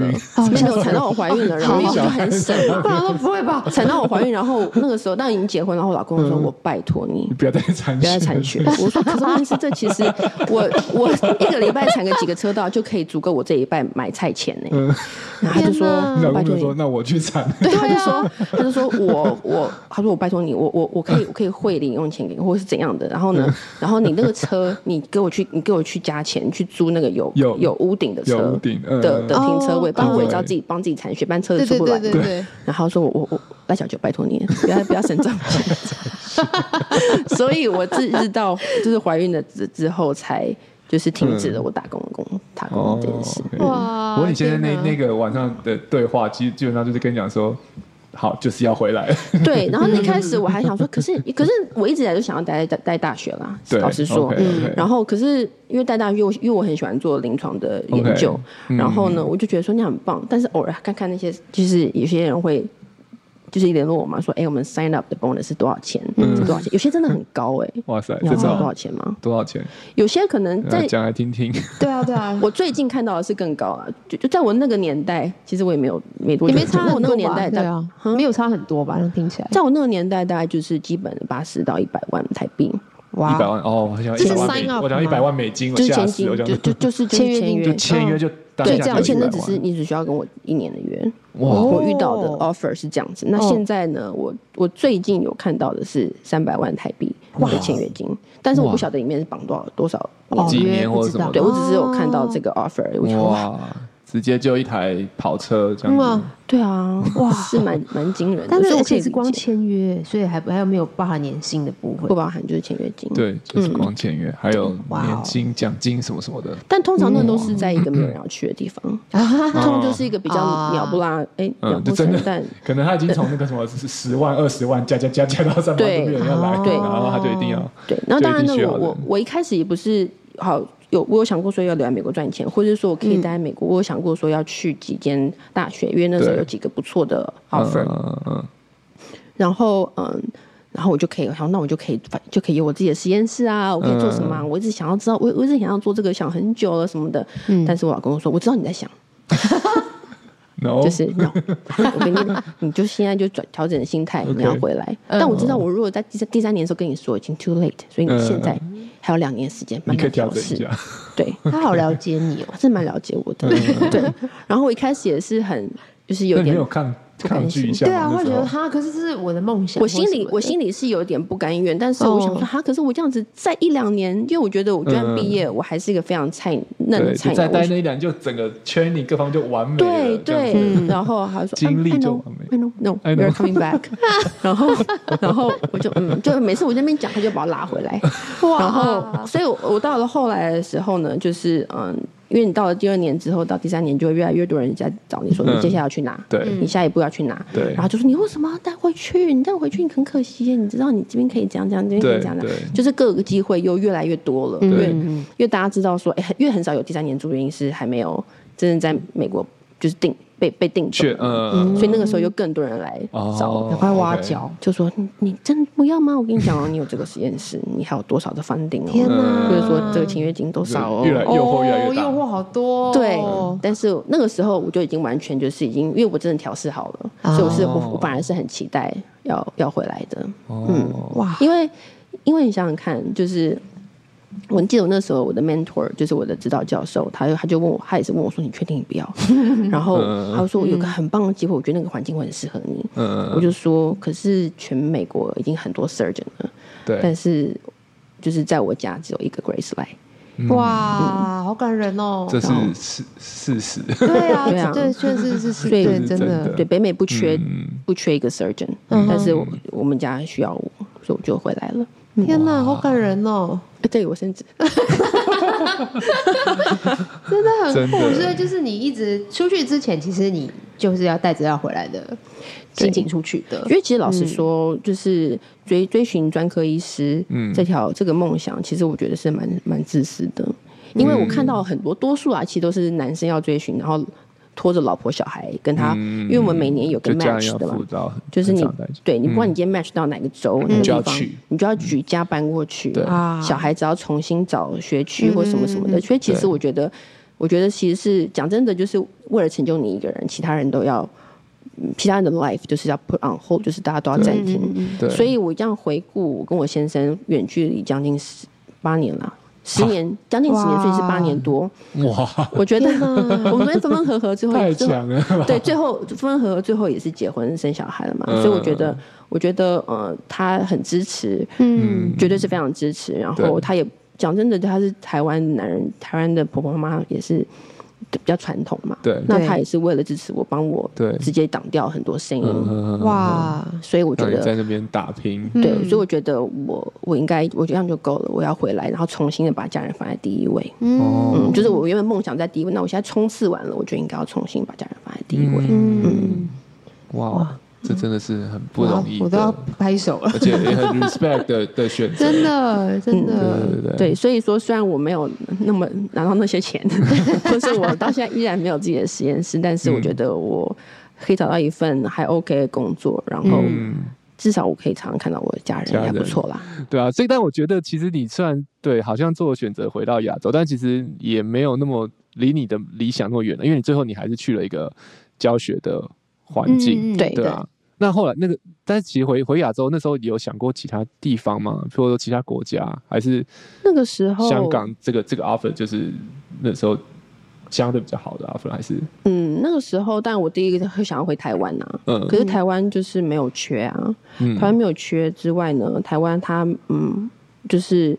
没有铲到我怀孕了，然后就很省，不然说不会吧？铲到我怀孕，然后那个时候当然已经结婚，然后我老公说：“我拜托你，不要再铲，不要再铲雪。”我说：“可是问题是，这其实我我一个礼拜铲个几个车道就可以足够我这一拜买菜钱呢。”然后他就说：“拜托你，那我去铲。”对，他就说：“他就说我我他说我拜托你，我我我可以我可以汇零用钱给你，或者是怎样的。然后呢，然后你那个车，你给我去你给我去加钱。”去租那个有有有屋顶的车的的停车位，帮我也知道自己帮自己铲雪，不然车子出不来。对对对，然后说我我我赖小九，拜托你，不要不要省账。所以我自知道就是怀孕了之之后才就是停止了我打工的工打工这件事。哇！不过你现在那那个晚上的对话，其实基本上就是跟你讲说。好，就是要回来。对，然后一开始我还想说，可是可是我一直以来都想要待在待大学啦。老实说，okay, okay. 然后可是因为待大学，因为因为我很喜欢做临床的研究，okay, 然后呢，嗯、我就觉得说你很棒。但是偶尔看看那些，就是有些人会。就是联络我嘛，说哎、欸，我们 sign up 的 bonus 是多少钱？嗯，是多少钱？有些真的很高哎、欸。哇塞，你知道多少钱吗？多少钱？有些可能在讲来听听。对啊，对啊。我最近看到的是更高啊，就就在我那个年代，其实我也没有没多久，也没差很多吧。我那个年代对啊，没有差很多吧？听起来，在我那个年代，大概就是基本八十到一百万台币。哇，一百万哦，好像一百万美，我讲一百万美金，就是签金，就就就是签约，就签约。就对这样，而且那只是你只需要跟我一年的约。我遇到的 offer 是这样子，那现在呢？我我最近有看到的是三百万台币的签约金，但是我不晓得里面是绑多少多少几年或者什么，对我只是有看到这个 offer。哇。直接就一台跑车这样子，嗯、对啊，哇，是蛮蛮惊人的。但是而且是光签约，所以还还有没有包含年薪的部分？不包含，就是签约金。对，就是光签约，嗯、还有年金、奖金什么什么的。但通常那都是在一个没有人要去的地方，通常就是一个比较鸟不拉，哎，鸟不生蛋。可能他已经从那个什么十万、二十万加加加加到三百万都没有人要来，对，然后他就一定要。对，然后当然呢，我我我一开始也不是好。有，我有想过说要留在美国赚钱，或者是说我可以待在美国。嗯、我有想过说要去几间大学，因为那时候有几个不错的 offer。嗯嗯。然后嗯，然后我就可以，好，那我就可以，就可以有我自己的实验室啊，我可以做什么、啊？嗯、我一直想要知道，我我一直想要做这个，想很久了什么的。嗯。但是我老公说，我知道你在想。No? 就是 no，我跟你，你就现在就转调整心态，你要回来。但我知道，我如果在第三第三年的时候跟你说，已经 too late，所以你现在还有两年时间慢慢调适。对，他好了解你哦，是蛮了解我的。对，然后我一开始也是很，就是有点。抗拒一下，对啊，会觉得哈，可是这是我的梦想。我心里我心里是有点不甘愿，但是我想说哈，可是我这样子在一两年，因为我觉得我就算毕业，我还是一个非常菜嫩的菜鸟。再待那一两，就整个圈里各方就完美。对对，然后还说经历就完美。No，we're coming back。然后然后我就嗯，就每次我那边讲，他就把我拉回来。然后，所以我到了后来的时候呢，就是嗯。因为你到了第二年之后，到第三年就会越来越多人在找你说，你接下来要去哪？对，你下一步要去哪？对，然后就说你为什么要带回去？你带回去你很可惜，你知道你这边可以这样这样，这边可以这样的，就是各个机会又越来越多了。对，因为大家知道说，哎，因为很少有第三年住院医师还没有真正在美国就是定。被被定住，嗯，所以那个时候有更多人来找，赶快挖角，就说你你真不要吗？我跟你讲哦，你有这个实验室，你还有多少的 funding 哦？天哪！或者说这个签约金多少哦？越来诱惑越来越大，诱惑好多。对，但是那个时候我就已经完全就是已经，因为我真的调试好了，所以我是我我反而是很期待要要回来的。嗯，哇，因为因为你想想看，就是。我记得我那时候我的 mentor 就是我的指导教授，他就他就问我，他也是问我说：“你确定你不要？” 然后他就说：“我有个很棒的机会，我觉得那个环境会很适合你。”我就说：“可是全美国已经很多 surgeon 了，对，但是就是在我家只有一个 Grace 来。”哇，好感人哦！这是事事实。对啊，对啊，对，确实是是，对，真的，对，北美不缺不缺一个 surgeon，但是我们家需要我，所以我就回来了。天哪，好感人哦！对，我甚至 真的很酷，所以就是你一直出去之前，其实你就是要带着要回来的心情出去的。因为其实老实说，就是追追寻专科医师这条这个梦想，其实我觉得是蛮蛮自私的。因为我看到很多多数啊，其实都是男生要追寻，然后。拖着老婆小孩跟他，因为我们每年有个 match 的嘛，就是你对你不管你今天 match 到哪个州哪个地方，你就要举家搬过去，小孩子要重新找学区或什么什么的。所以其实我觉得，我觉得其实是讲真的，就是为了成就你一个人，其他人都要，其他人的 life 就是要 put on hold，就是大家都要暂停。所以我这样回顾，我跟我先生远距离将近十八年了。十年，将近十年，所以是八年多。哇！我觉得我们分分合合之后，太强了。对，最后分分合合，最后也是结婚生小孩了嘛。所以我觉得，我觉得呃，他很支持，嗯，绝对是非常支持。然后他也讲真的，他是台湾男人，台湾的婆婆妈妈也是比较传统嘛。对，那他也是为了支持我，帮我对。直接挡掉很多声音。哇，所以我觉得在那边打拼，对，所以我觉得我我应该我觉得这样就够了，我要回来，然后重新的把家人放在第一位。嗯，就是我原本梦想在第一位，那我现在冲刺完了，我就应该要重新把家人放在第一位。嗯，哇。这真的是很不容易，我都要拍手了，而且也很 respect 的的选择，真的真的，对对对，对，所以说虽然我没有那么拿到那些钱，或是我到现在依然没有自己的实验室，但是我觉得我可以找到一份还 OK 的工作，然后至少我可以常常看到我的家人，也不错啦。对啊，所以但我觉得其实你虽然对好像做了选择回到亚洲，但其实也没有那么离你的理想那么远了，因为你最后你还是去了一个教学的。环境、嗯、对对啊，那后来那个，但是其实回回亚洲那时候有想过其他地方吗？比如说其他国家，还是那个时候香港这个这个 offer 就是那时候相对比较好的 offer 还是？嗯那个时候，但我第一个会想要回台湾啊，嗯，可是台湾就是没有缺啊，嗯、台湾没有缺之外呢，台湾它嗯就是。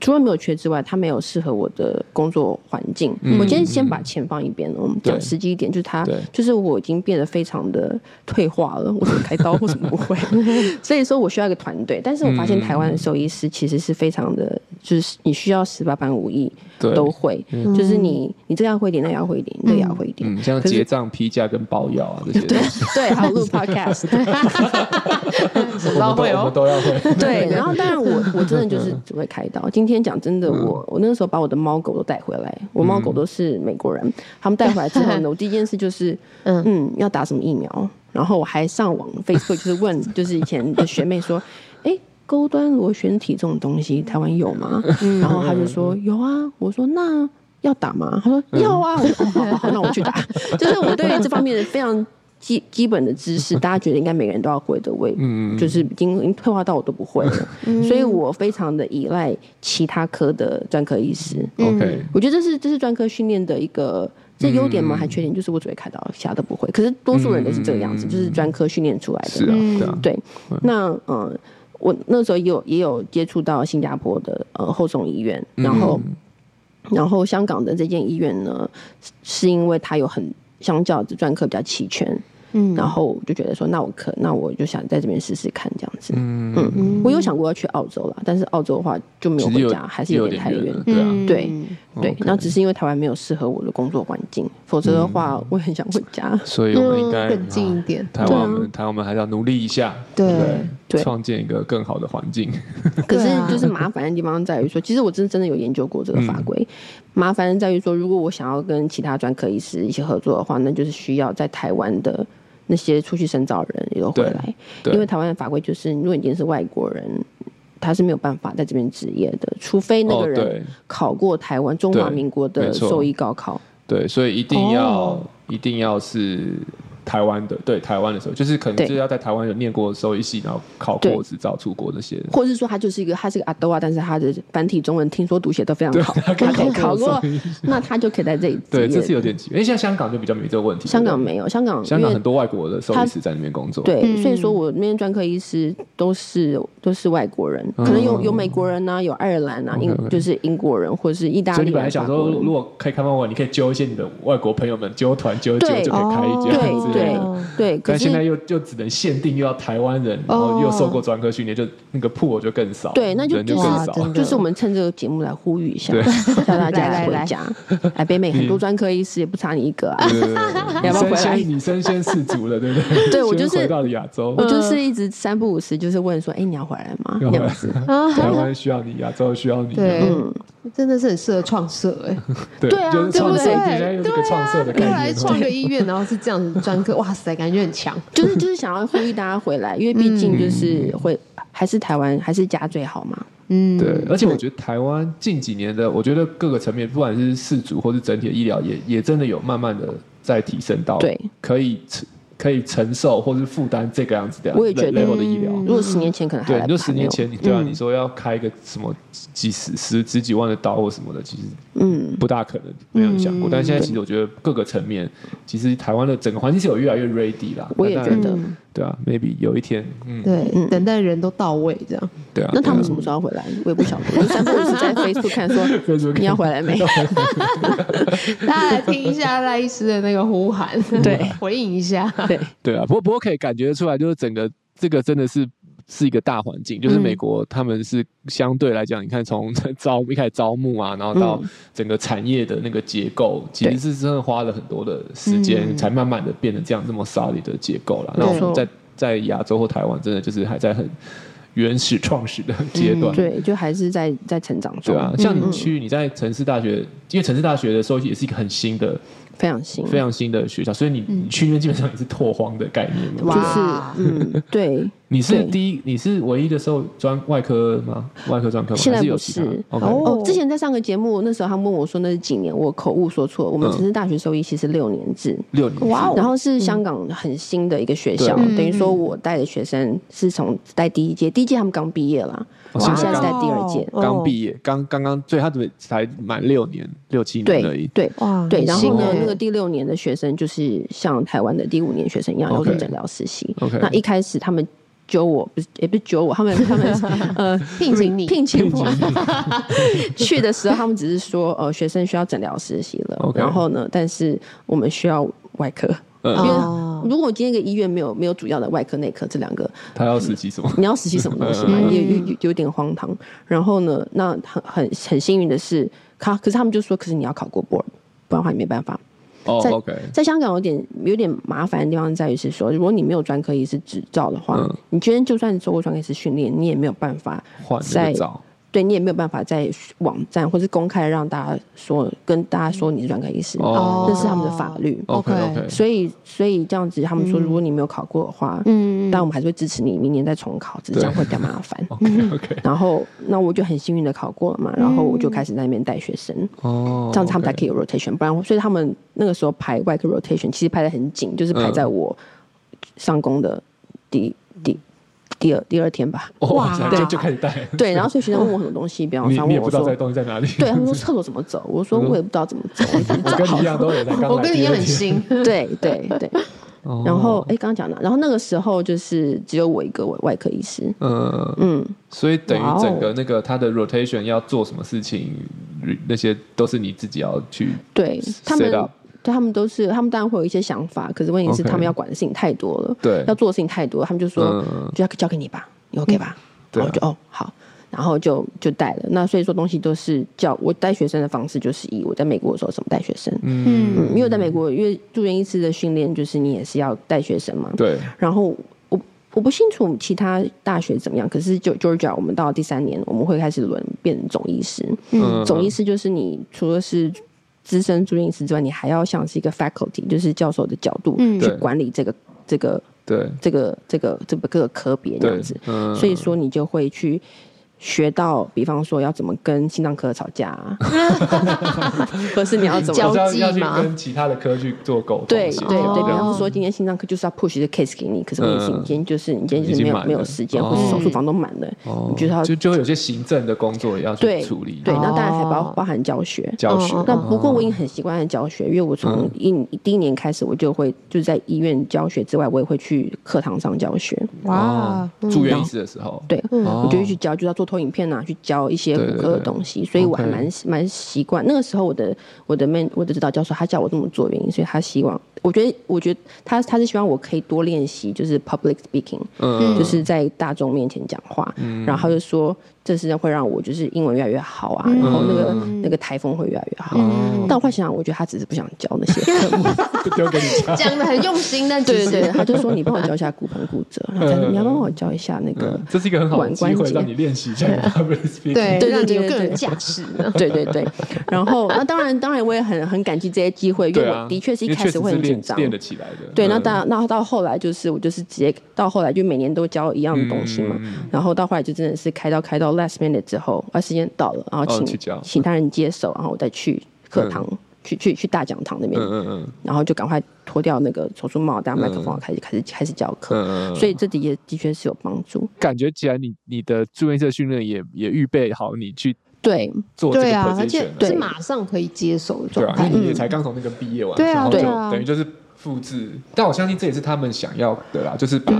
除了没有缺之外，他没有适合我的工作环境。嗯、我今天先把钱放一边，我们讲实际一点，就是他，就是我已经变得非常的退化了。我怎么开刀或什么不会，所以说我需要一个团队。但是我发现台湾的兽医师其实是非常的，就是你需要十八般武艺都会，就是你你这样会一点，那样会一点，那样会一点，像结账、批价跟包药啊这些。对对，还有录 podcast，什么都会哦，都要会。对，然后当然我我真的就是只会开刀。今天讲真的，我我那个时候把我的猫狗都带回来，我猫狗都是美国人，他们带回来之后呢，我第一件事就是，嗯。嗯，要打什么疫苗，然后我还上网 Facebook 就是问，就是以前的学妹说，哎，高端螺旋体这种东西台湾有吗？然后他就说有啊，我说那要打吗？他说要啊，我说哦好好好，那我去打，就是我对于这方面非常。基基本的知识，大家觉得应该每个人都要会的，我就是已经已经退化到我都不会了，所以我非常的依赖其他科的专科医师。OK，我觉得这是这是专科训练的一个这优点吗？还缺点？就是我只会开刀，其他都不会。可是多数人都是这个样子，就是专科训练出来的。是啊，对。那嗯，我那时候也有也有接触到新加坡的呃后送医院，然后然后香港的这间医院呢，是因为它有很相较之专科比较齐全。嗯，然后我就觉得说，那我可，那我就想在这边试试看这样子。嗯。嗯，我有想过要去澳洲啦，但是澳洲的话就没有回家，还是有点太远。对啊，对对，那只是因为台湾没有适合我的工作环境，否则的话我也很想回家。所以我们应该更近一点。台湾，我们台湾我们还是要努力一下，对对，创建一个更好的环境。可是就是麻烦的地方在于说，其实我真真的有研究过这个法规，麻烦在于说，如果我想要跟其他专科医师一起合作的话，那就是需要在台湾的。那些出去深造的人也都回来，因为台湾的法规就是，如果你是外国人，他是没有办法在这边执业的，除非那个人考过台湾中华民国的兽医高考。对，所以一定要一定要是。台湾的对台湾的时候，就是可能就是要在台湾有念过兽医系，然后考过执照出国这些，或者是说他就是一个他是个阿斗啊，但是他的繁体中文听说读写都非常好，他可以考过，那他就可以在这里。对，这是有点奇怪，因为现在香港就比较没这个问题。香港没有，香港香港很多外国的兽医师在那边工作。对，所以说我那边专科医师都是都是外国人，可能有有美国人呐，有爱尔兰啊，英就是英国人或者是意大利。所以你本来想说，如果可以开放我，你可以揪一些你的外国朋友们揪团揪一揪，就可以开一家。对对对。但现在又就只能限定又要台湾人，然后又受过专科训练，就那个铺就更少。对，那就就更少。就是我们趁这个节目来呼吁一下，叫大家来回家。来 北美很多专科医师也不差你一个啊。要不要回来？你身先士卒了，对不对？对，我就是回到了亚洲，我就是一直三不五时就是问说，哎，你要回来吗？这样子。台湾需要你，亚洲需要你。对，真的是很适合创设哎。对啊，对不对？对啊，过来创个医院，然后是这样子专科，哇塞，感觉很强。就是就是想要呼吁大家回来，因为毕竟就是会还是台湾还是家最好嘛。嗯，对。而且我觉得台湾近几年的，我觉得各个层面，不管是饲主或是整体的医疗，也也真的有慢慢的在提升到对可以。可以承受或是负担这个样子的，我也觉得。的医疗。如果十年前可能还对，就十年前你对啊，你说要开一个什么几十十十几万的刀或什么的，其实嗯。不大可能，没有想过。但现在其实我觉得各个层面，其实台湾的整个环境是有越来越 ready 啦。我也觉得，对啊，maybe 有一天，嗯，对，等待人都到位这样。对啊。那他们什么时候要回来？我也不晓得。我三不五时在 Facebook 看说 你要回来没？大家来听一下赖医师的那个呼喊，对，回应一下。对对啊，不过不过可以感觉出来，就是整个这个真的是。是一个大环境，就是美国他们是相对来讲，你看从 招一开始招募啊，然后到整个产业的那个结构，其实是真的花了很多的时间，才慢慢的变得这样这么 solid 的结构了。那我们在在亚洲或台湾，真的就是还在很原始创始的阶段，对，就还是在在成长中。对啊，像你去你在城市大学，因为城市大学的时候也是一个很新的。非常新，非常新的学校，所以你你去那边基本上也是拓荒的概念嘛，就是嗯，对。你是第一，你是唯一的时候专外科吗？外科专科吗？现在不是。哦，之前在上个节目那时候，他问我说那是几年，我口误说错。我们城市大学兽医系是六年制，六年。哇，然后是香港很新的一个学校，等于说我带的学生是从带第一届，第一届他们刚毕业了，现在是在第二届，刚毕业，刚刚刚，所以他怎么才满六年，六七年而已。对，哇，对，然后呢？那个第六年的学生就是像台湾的第五年学生一样，要做诊疗实习。那一开始他们揪我，不是也不是揪我，他们 他们呃聘请你聘请我 去的时候，他们只是说呃学生需要诊疗实习了，然后呢，但是我们需要外科，因为如果今天一个医院没有没有主要的外科内科这两个，他要实习什么？你要实习什么东西嘛？也有有点荒唐。然后呢，那很很很幸运的是，他可是他们就说，可是你要考过 board，不然的话你没办法。在在香港有点有点麻烦的地方在于是说，如果你没有专科医师执照的话，你今天就算你做过专科医师训练，你也没有办法在。对，你也没有办法在网站或是公开让大家说，跟大家说你是专科医师，哦这是他们的法律。OK OK。所以所以这样子，他们说如果你没有考过的话，嗯，但我们还是会支持你明年再重考，只是这样会比较麻烦。OK OK。然后那我就很幸运的考过了嘛，然后我就开始在那边带学生。哦。这样子他们才可以有 rotation，不然所以他们那个时候排外科 rotation 其实排的很紧，就是排在我上工的第第。二第二天吧，哇，对，就开始带。对，然后所以学生问我很多东西，比方说，你也不知道这东西在哪里。对，他们说 厕所怎么走，我说我也不知道怎么走。我跟你一样，都有在。我跟你一样很新。对对对。然后，哎，刚刚讲的，然后那个时候就是只有我一个外科医师。嗯嗯。所以等于整个那个他的 rotation 要做什么事情，那些都是你自己要去。对他们。对，他们都是，他们当然会有一些想法，可是问题是他们要管的事情太多了，对，要做的事情太多，他们就说，就要交给你吧，你 OK 吧？然后就哦好，然后就就带了。那所以说东西都是叫我带学生的方式，就是以我在美国的时候怎么带学生，嗯嗯，因为在美国，因为住院医师的训练就是你也是要带学生嘛，对。然后我我不清楚其他大学怎么样，可是就 Georgia，我们到第三年我们会开始轮变成总医师，嗯，总医师就是你除了是。资深租赁师之外，你还要像是一个 faculty，就是教授的角度去管理这个、嗯、这个对。这个这个这个各个科别这样子，嗯、所以说你就会去。学到，比方说要怎么跟心脏科吵架，或是你要怎么交际吗？跟其他的科去做沟通。对对对，比方说今天心脏科就是要 push 的 case 给你，可是问题是你今天就是你今天就是没有没有时间，或是手术房都满了，你觉得就就会有些行政的工作也要去处理。对，那当然还包包含教学。教学。那不过我已经很习惯在教学，因为我从一第一年开始，我就会就是在医院教学之外，我也会去课堂上教学。哇，住院医师的时候，对，我就会去教，就要做。投影片啊，去教一些骨科的东西，所以我还蛮蛮习惯。那个时候，我的我的 man 我的指导教授，他叫我这么做原因，所以他希望，我觉得我觉得他他是希望我可以多练习，就是 public speaking，嗯，就是在大众面前讲话，嗯，然后他就说。这是会让我就是英文越来越好啊，然后那个那个台风会越来越好。但我会想想，我觉得他只是不想教那些科目 讲的很用心，但对对对，他就说你帮我教一下骨盆骨折，你要帮我教一下那个，这是一个很好的机会让你练习一下。对对，让你有个人价值。对对对，然后那当然当然我也很很感激这些机会，因为我的确是一开始会很紧张，练得起来的。对，那当，那到后来就是我就是直接到后来就每年都教一样的东西嘛，然后到后来就真的是开刀开到。Last minute 之后，啊，时间到了，然后请请他人接手，然后我再去课堂，去去去大讲堂那边，嗯嗯，然后就赶快脱掉那个手术帽，戴麦克风，开始开始开始教课，所以这的也的确是有帮助。感觉既然你你的住院医师训练也也预备好你去对做这个对啊，而且是马上可以接手的对啊，状态。因为你也才刚从那个毕业完，对啊然后就等于就是复制。但我相信这也是他们想要的啦，就是把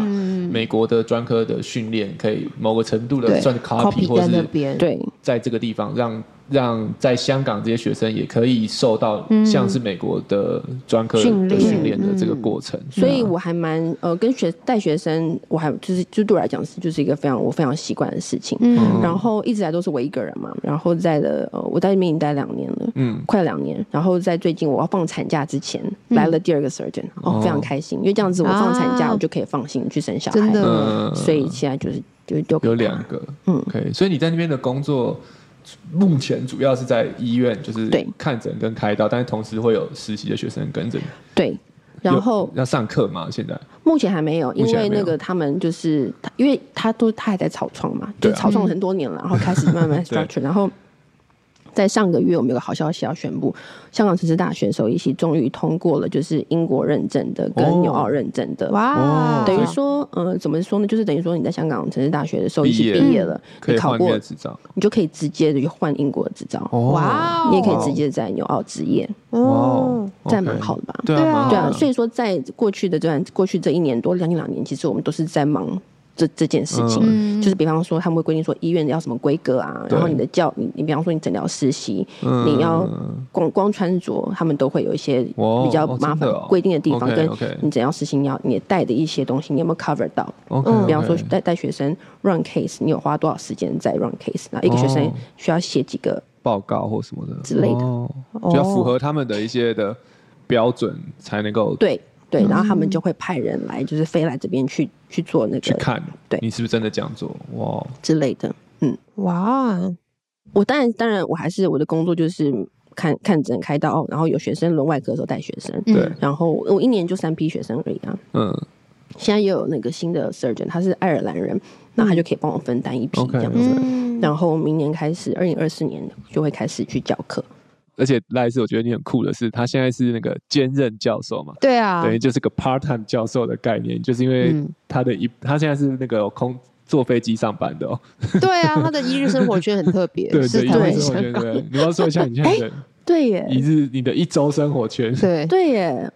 美国的专科的训练可以某个程度的算是 copy，或者是，对。在这个地方让让在香港这些学生也可以受到像是美国的专科的训练。的这个过程。所以我还蛮呃，跟学带学生，我还就是就对我来讲是就是一个非常我非常习惯的事情。嗯。然后一直来都是我一个人嘛，然后在了呃，我在那边已经待两年了，嗯，快两年。然后在最近我要放产假之前，来了第二个 surgeon，哦，非常开心，因为这样子我放产假啊。我就可以放心去生小孩。真的。嗯。所以现在就是就就有两个，嗯，OK。所以你在那边的工作，目前主要是在医院，就是对看诊跟开刀，但是同时会有实习的学生跟着你。对。然后要上课吗？现在目前还没有，因为那个他们就是，他因为他都他还在草创嘛，就草创很多年了，然后开始慢慢 structure，然后在上个月我们有个好消息要宣布，香港城市大学手一系终于通过了，就是英国认证的跟哦纽澳认证的，哇。哦，等于说，呃，怎么说呢？就是等于说你在香港城市大学的兽医系毕业毕业了，你考过可以换面的，执照。你就可以直接的去换英国的执照，哦。哇哦。你也可以直接在纽澳执业，哦。哦，这样蛮好的吧？对啊，对啊，所以说在过去的这段过去这一年多将近两年，其实我们都是在忙这这件事情。嗯。就是比方说，他们会规定说医院要什么规格啊，然后你的教你你比方说你诊疗实习，嗯。你要光光穿着，他们都会有一些比较哦麻烦规定的地方跟你诊疗实习你要你带的一些东西，你有没有 cover 到？嗯比方说带带学生 run case，你有花多少时间在 run case？那一个学生哦需要写几个报告或什么的。之类的。哦，就要符合他们的一些的标准才能够对对，然后他们就会派人来，就是飞来这边去去做那个去看，对你是不是真的这样做？哇，之类的。嗯，哇，我当然当然我还是我的工作就是看看诊开刀，然后有学生轮外科的时候带学生，嗯对，然后我一年就三批学生而已啊。嗯现在也有那个新的 surgeon，他是爱尔兰人，那他就可以帮我分担一批这样子。嗯，然后明年开始，二零二四年就会开始去教课。而且赖斯，我觉得你很酷的是，他现在是那个兼任教授嘛，对啊等，于就是个 part time 教授的概念，就是因为嗯他的一他现在是那个空坐飞机上班的哦，对啊，他的一日生活圈很特别，对对，是台湾一日生活，圈对，你要说一下你现在的对耶，一日你的一周生活圈，对，对耶，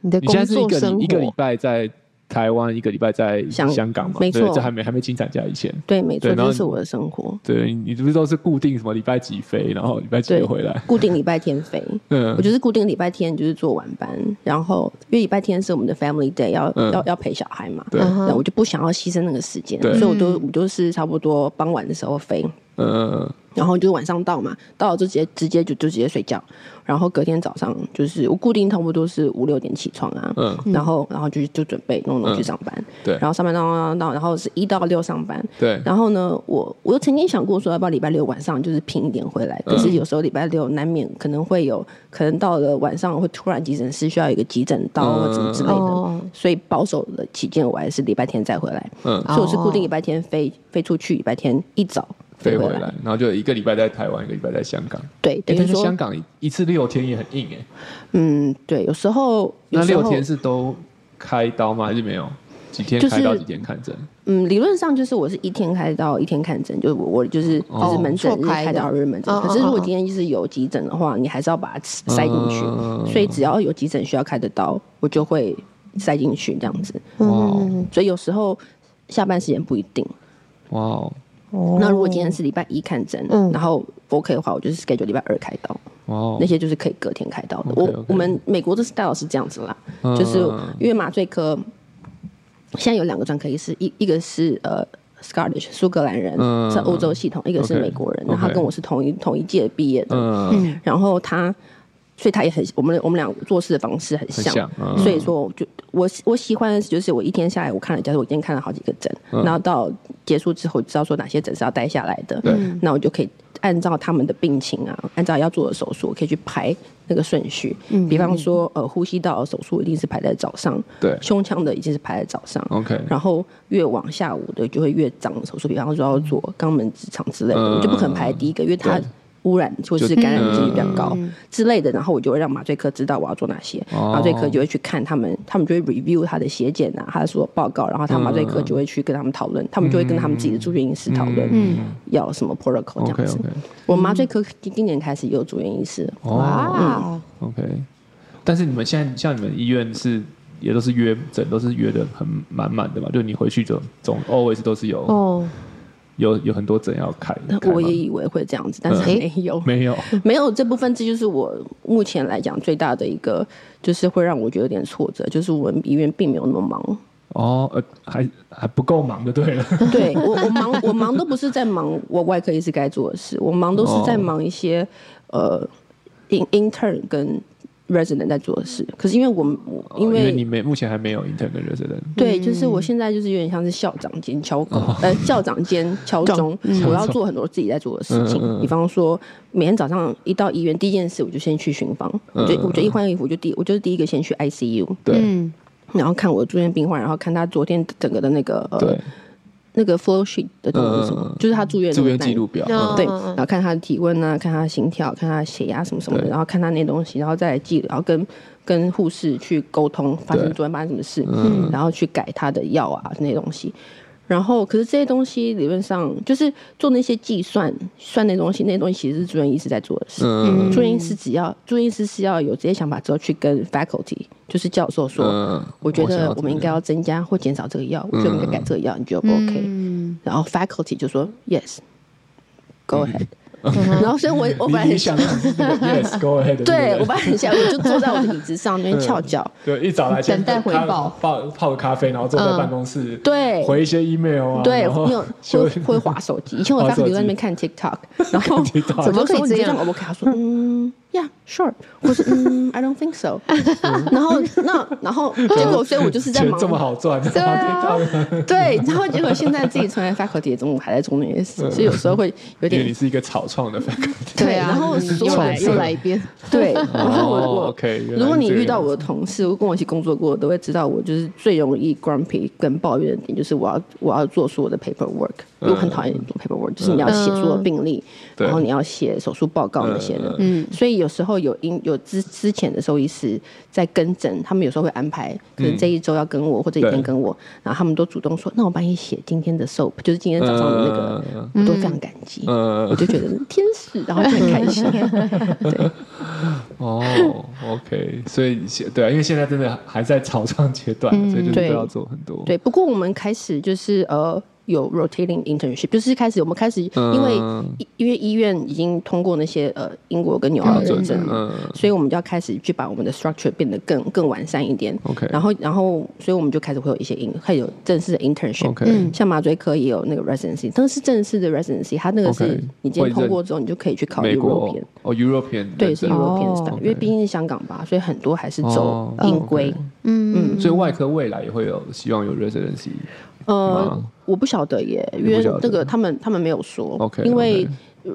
你的你现在是一工作生个礼一个礼，拜在台湾，一个礼拜在香香港嘛，没错。对，这还没还没请产假以前，对，没错，这是我的生活。对你是不是都是固定什么礼拜几飞，然后礼拜几又回来？固定礼拜天飞，嗯。我就是固定礼拜天就是做晚班，然后因为礼拜天是我们的 family day，要、嗯。要要陪小孩嘛，对。嗯哼那我就不想要牺牲那个时间，所以我都我都是差不多傍晚的时候飞，嗯。然后就晚上到嘛，到了就直接直接就就直接睡觉，然后隔天早上就是我固定差不多是五六点起床啊，嗯。然后然后就就准备弄弄去上班，对。然后上班到到到，然后是一到六上班，对，然后呢，我我又曾经想过说，要不要礼拜六晚上就是拼一点回来？可是有时候礼拜六难免可能会有，可能到了晚上会突然急诊室需要有一个急诊刀或什么之类的，哦。所以保守的起见，我还是礼拜天再回来。嗯。所以我是固定礼拜天飞飞出去，礼拜天一早回飞回来，然后就一个礼拜在台湾，一个礼拜在香港。对，欸等于说香，港一次六天也很硬哎，嗯，对，有时候有时候那六天是都开刀吗？还是没有？几天就是开刀几天看诊？嗯，理论上就是我是一天开刀，一天看诊，就是我我就是就是门诊日错开的开刀日门诊。嗯可是如果今天就是有急诊的话，你还是要把它塞进去，嗯所以只要有急诊需要开的刀，我就会塞进去这样子。嗯，所以有时候下班时间不一定。哇那如果今天是礼拜一看诊，嗯。然后 OK 的话，我就是 schedule 礼拜二开刀，哦。那些就是可以隔天开刀的。我我们美国的 style 是这样子啦，嗯。就是因为麻醉科现在有两个专科医师，一一个是呃 Scottish 苏格兰人，嗯是欧洲系统；一个是美国人，OK。那他跟我是同一同一届毕业的，嗯，然后他。所以他也很，我们我们俩做事的方式很很像，嗯。所以说就我我喜欢的，就是我一天下来，我看了，假如我今天看了好几个诊，嗯。然后到结束之后，知道说哪些诊是要待下来的，对。那我就可以按照他们的病情啊，按照要做的手术，我可以去排那个顺序。嗯。比方说，呃，呼吸道手术一定是排在早上，对。胸腔的一定是排在早上。OK 然后越往下午的就会越脏的手术，比方说要做肛门直肠之类的，嗯。我就不可能排第一个，因为它对污染或是感染几率比较高嗯。之类的，然后我就会让麻醉科知道我要做哪些，哦。麻醉科就会去看他们，他们就会 review 他的血检啊，他的所有报告，然后他麻醉科就会去跟他们讨论，他们就会跟他们自己的住院医师讨论，嗯。要什么 protocol 这样子。我麻醉科今今年开始也有住院医师。哇，OK，但是你们现在像你们医院是也都是约诊都是约的很满满的嘛？就你回去就总 always 都是有、哦，有有很多诊要开。开我也以为会这样子，但是嗯没有。没有 没有这部分，这就是我目前来讲最大的一个，就是会让我觉得有点挫折，就是我们医院并没有那么忙。哦，呃，还还不够忙就对了。对我，我忙，我忙都不是在忙我外科医师该做的事，我忙都是在忙一些、呃 in intern 跟 resident 在做的事。可是因为我因哦因为你没目前还没有 intern 跟 resident。对，就是我现在就是有点像是校长兼敲工，呃，校长兼敲钟，我要做很多自己在做的事情嗯嗯。嗯。比方说，每天早上一到医院，第一件事我就先去巡房，我就我就一换衣服，我就第我就是第一个先去 ICU，对、嗯。然后看我住院病患，然后看他昨天整个的那个呃对，那个 flow sheet 的东西是什么就是他住院的住院记录表。嗯对，然后看他的体温啊，看他的心跳，看他的血压什么什么的，然后看他那些东西，然后再来记，然后跟跟护士去沟通，发生对昨天发生什么事，嗯然后去改他的药啊那些东西。然后，可是这些东西理论上就是做那些计算，算那东西，那些东西其实是住院医师在做的事。嗯住院医师只要住院医师是要有这些想法之后，去跟 faculty，就是教授说，嗯我觉得我们应该要增加或减少这个药，我觉得我们应该改这个药，你觉得不 OK？、嗯然后 faculty 就说 yes，go ahead。然后所以我我本来很想 yes go ahead 的对我本来很想，我就坐在我的椅子上那边翘脚，对，一早来先等待回咖报。泡泡个咖啡，然后坐在办公室，对。回一些 email 啊，对，然后没有 休会会滑手机。以前我在手 faculty 机在那边看 TikTok，然后怎么可以这样样？我跟他说，嗯，Yeah sure，我说嗯，I don't think so。然后那然后 结果，所以我就是在忙钱这么好赚，对啊。对，然后结果现在自己成为 faculty 中午还在做那些事，所以有时候会有点因为你是一个草创的 faculty，对啊，然后你又来又来一遍，对，然后我哦我 OK，如果你遇到我的同事，跟我一起工作过，都会知道我就是最容易 grumpy 跟抱怨的点，就是我要我要做所有的 paperwork，因为我很讨厌做 paperwork，就是你要写所有的病历，对然后你要写手术报告那些的。嗯所以有时候有因有之之前的兽医师在跟诊，他们有时候会安排，可能这一周要跟我，或者一天跟我，然后他们都主动说，那我帮你写今天的 soap，就是今天早上的那个，我都非常感激，我嗯，就觉得天使，然后就很开心。对。哦，OK，所以现对啊，因为现在真的还在草创阶段，所以就是都要做很多，对，不过我们开始就是呃有 rotating internship，就是开始我们开始嗯因为、因为医院已经通过那些呃英国跟纽澳的认证，嗯所以我们就要开始去把我们的 structure 变得更更完善一点。OK 然后然后所以我们就开始会有一些 in 开始有正式的 internship。OK，像麻醉科也有那个 residency，但是正式的 residency，它那个是你今天通过之后，你就可以去考美国 European。哦，European 对，是 European 因为毕竟是香港吧，所以很多还是走哦英规。嗯所以外科未来也会有希望有 residency，呃，我不晓得耶，因为那个他们他们没有说。OK，因为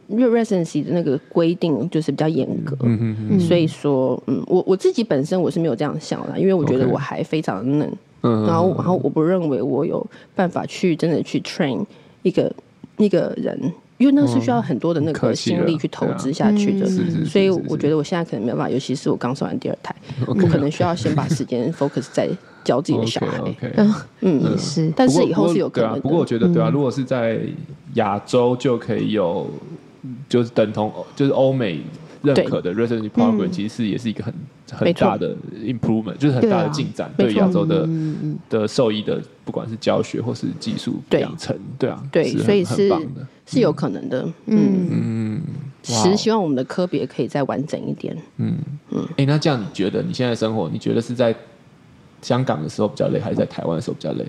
因为 residency 的那个规定就是比较严格，嗯所以说，嗯，我我自己本身我是没有这样想的，因为我觉得我还非常的嫩，嗯，然后然后我不认为我有办法去真的去 train 一个一个人，因为那是需要很多的那个心力去投资下去的，所以我觉得我现在可能没有办法，尤其是我刚生完第二胎，我可能需要先把时间 focus 在教自己的小孩。OK，嗯，也是，但是以后是有可能的。，不过我觉得对啊，如果是在亚洲就可以有，就是等同就是欧美认可的 residency program，其实也是一个很很大的 improvement，就是很大的进展，对亚洲的的受益的不管是教学或是技术对。养成，对啊，对，所以是是有可能的。嗯，嗯，嗯，哇。实希望我们的科别可以再完整一点。嗯。嗯，哎，那这样你觉得你现在生活，你觉得是在香港的时候比较累，还是在台湾的时候比较累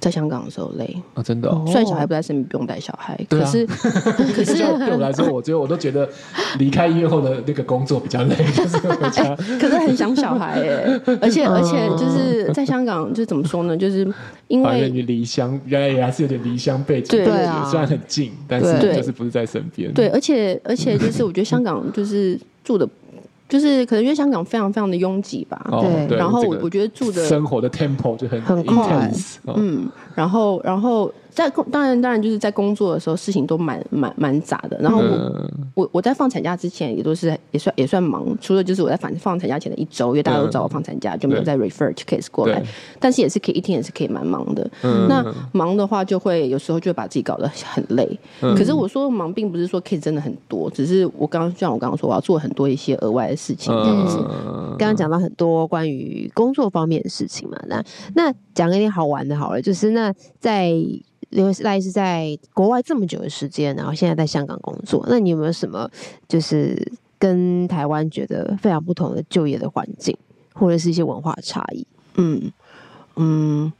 在香港的时候累，啊？真的哦。虽然小孩不在身边，不用带小孩，啊可是可是就对我来说，我觉得我都觉得离开医院后的那个工作比较累，就是回家。可是很想小孩哎，而且而且就是在香港，就怎么说呢？就是因为你离乡，原来也还是有点离乡背景。对对啊虽然很近，但是就是不是在身边。对，而且而且就是我觉得香港就是住的，就是可能因为香港非常非常的拥挤吧。哦，对对，然后我我觉得住的生活的 tempo 就很很快嗯，然后然后在工当然当然就是在工作的时候，事情都蛮蛮蛮杂的。然后我、嗯我我在放产假之前也都是也算也算忙，除了就是我在放放产假前的一周，因为大家都知道我放产假，就没有再 refer case 过来对。但是也是可以一天也是可以蛮忙的。嗯那忙的话就会有时候就会把自己搞得很累。嗯可是我说忙并不是说 case 真的很多，只是我刚刚就像我刚刚说，我要做很多一些额外的事情这样子。嗯，刚刚讲到很多关于工作方面的事情嘛，那那讲一点好玩的好了，就是那在刘赖是在国外这么久的时间，然后现在在香港工作，那你有没有什么就是跟台湾觉得非常不同的就业的环境，或者是一些文化差异？嗯嗯，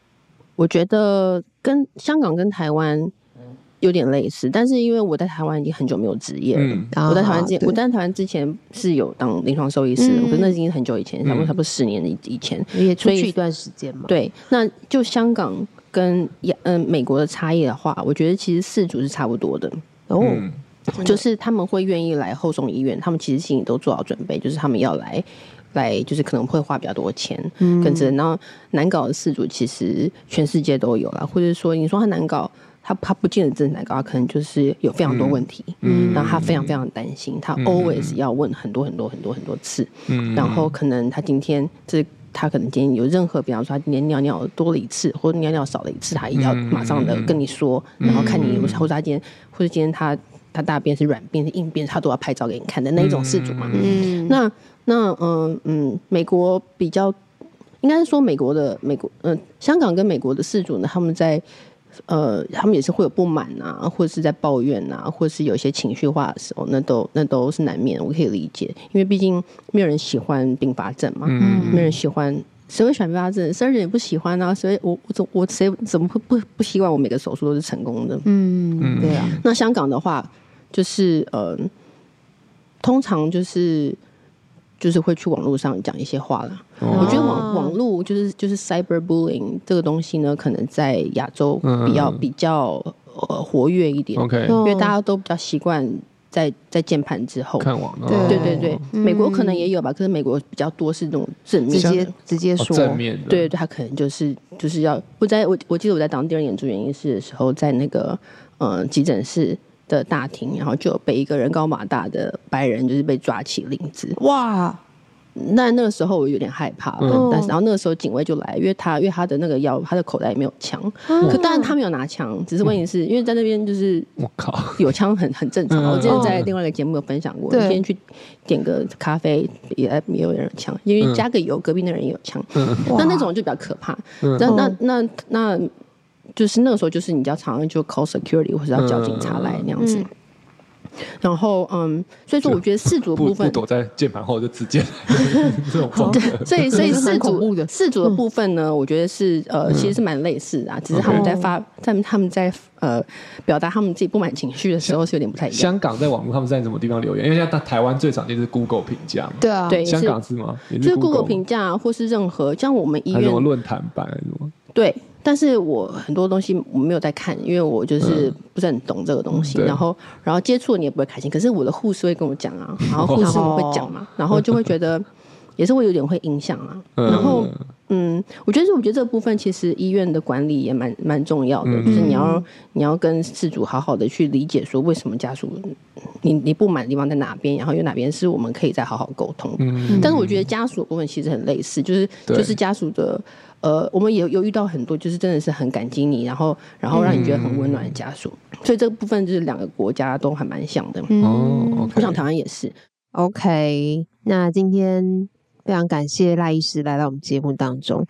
我觉得跟香港跟台湾有点类似，但是因为我在台湾已经很久没有职业了。嗯我在台湾之前，啊我在台湾之前是有当临床兽医师，嗯可是那已经很久以前，差不多嗯差不多十年以以前。也出去一段时间嘛。对，那就香港跟亚嗯、美国的差异的话，我觉得其实四组是差不多的，哦，嗯。就是他们会愿意来后送医院，他们其实心里都做好准备，就是他们要来。来就是可能会花比较多钱，嗯。跟着然后难搞的事主其实全世界都有啦，或者说你说他难搞，他他不见得真的难搞，他可能就是有非常多问题，嗯。然后他非常非常担心，他 always 要问很多很多很多很多次，嗯。然后可能他今天这他可能今天有任何，比方说他今天尿尿多了一次，或者尿尿少了一次，他也要马上的跟你说，然后看你，或者他今天，或者今天他他大便是软便是硬便，他都要拍照给你看的那一种事主嘛。嗯，那那嗯嗯，美国比较应该是说美国的美国嗯、香港跟美国的事主呢，他们在呃他们也是会有不满啊，或者是在抱怨啊，或者是有一些情绪化的时候，那都那都是难免，我可以理解，因为毕竟没有人喜欢并发症嘛，嗯没有人喜欢。谁会喜欢并发症？生人也不喜欢啊！所以我我怎我谁怎么会不不希望我每个手术都是成功的？嗯，对啊，那香港的话，就是呃，通常就是就是会去网络上讲一些话啦。哦。我觉得网网络就是就是 cyberbullying 这个东西呢，可能在亚洲比较、嗯。比较呃活跃一点 OK 哦因为大家都比较习惯在在键盘之后。看网对对对对，嗯美国可能也有吧，可是美国比较多是那种正面直接直接哦说，正面的，对，对，他可能就是就是要我在我我记得我在当第二年住原因是的时候，在那个呃急诊室的大厅，然后就有被一个人高马大的白人就是被抓起领子。哇，那那个时候我有点害怕了，嗯。但是然后那个时候警卫就来，因为他因为他的那个腰，他的口袋里没有枪，嗯。可当然他没有拿枪，只是问题是因为在那边就是我靠，有枪很很正常。嗯我之前在另外一个节目有分享过，对。你今天去点个咖啡也也有人有枪，因为加个油，隔壁那人也有枪。哇。那那种就比较可怕。嗯。那那那那，就是那个时候，就是你要常常就 call security 或者要叫警察来那样子。嗯然后嗯，所以说我觉得四组的部分不，躲在键盘后就直接 这种状态，所以所以四恐怖的。组四组的部分呢，我觉得是呃其实是蛮类似的啊，只是他们在发他们他们在呃表达他们自己不满情绪的时候是有点不太一样。香港在网络他们在什么地方留言？因为现在台湾最常见是 Google 评价嘛，对啊，对，香港是吗？也就是 Google 吗？评价或是任何像我们医院。论坛版什么？对，但是我很多东西我没有在看，因为我就是嗯不是很懂这个东西。对然后，然后接触你也不会开心。可是我的护士会跟我讲啊，然 后护士们会讲嘛，然后就会觉得 也是会有点会影响啊。嗯然后，嗯，我觉得我觉得这个部分其实医院的管理也蛮蛮重要的，嗯就是你要你要跟事主好好的去理解说为什么家属你你不满的地方在哪边，然后有哪边是我们可以再好好沟通。嗯但是我觉得家属的部分其实很类似，就是就是家属的呃，我们也有有遇到很多就是真的是很感激你，然后然后让你觉得很温暖的家属，所以这个部分就是两个国家都还蛮像的。嗯。哦我想台湾也是，OK，那今天非常感谢赖医师来到我们节目当中，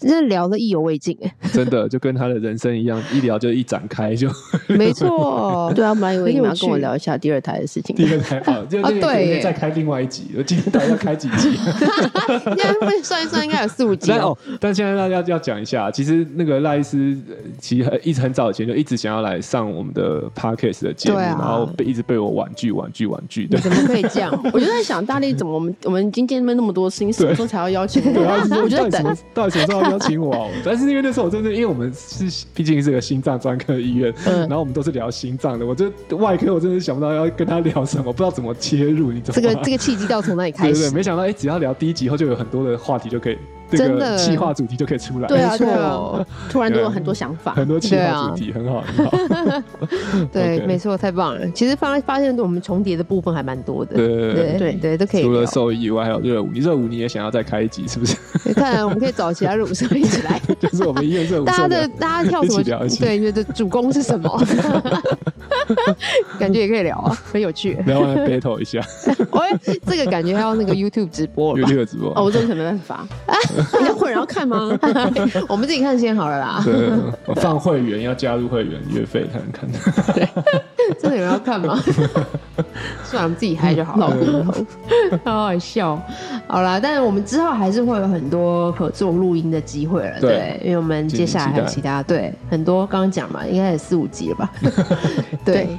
真的聊的意犹未尽哎，真的就跟他的人生一样，一聊就一展开就 没错，对啊，本来以为你们要跟我聊一下第二台的事情，第二台啊，就那个啊对可以再开另外一集，我今天到底要开几集？应该会算一算，应该有四五集哦。但哦，但现在大家要讲一下，其实那个赖医师呃其实很一直很早以前就一直想要来上我们的 podcast 的节目，然后被一直被我婉拒婉拒婉拒的。你怎么可以这样？我就在想，大力怎么我们我们已经见面那么多次，你什么时候才要邀请我？是说我就在等。到底什么时候要邀请我啊？但是因为那时候我真的，因为我们是毕竟是个心脏专科医院，嗯然后我们都是聊心脏的，我这外科我真的想不到要跟他聊什么，不知道怎么切入，你知道吗？这个这个契机到从哪里开始 对？没想到哎、只要聊第一集后就有很多的话题就可以这个企划主题就可以出来。对啊，对啊，突然都有很多想法，很多计划主题，很好，很好。对，没错，太棒了。其实发发现我们重叠的部分还蛮多的。对对对对，都可以。除了兽医以外，还有热舞。你热舞你也想要再开一集，是不是？你看，我们可以找其他热舞社一起来。就是我们医院热舞社。大家的大家跳什么？对，你的主攻是什么？感觉也可以聊啊，很有趣。聊完 battle 一下。喂，这个感觉还要那个 YouTube 直播了。YouTube 直播。哦，我真的没办法。你要会员要看吗？我们自己看先好了啦。对，我放会员要加入会员月费才能看。对，真的有人要看吗？算了，我们自己嗨就好了。好好笑。好啦，但是我们之后还是会有很多合作录音的机会了。对，因为我们接下来还有其他对很多刚刚讲嘛，应该有四五集了吧？对。对，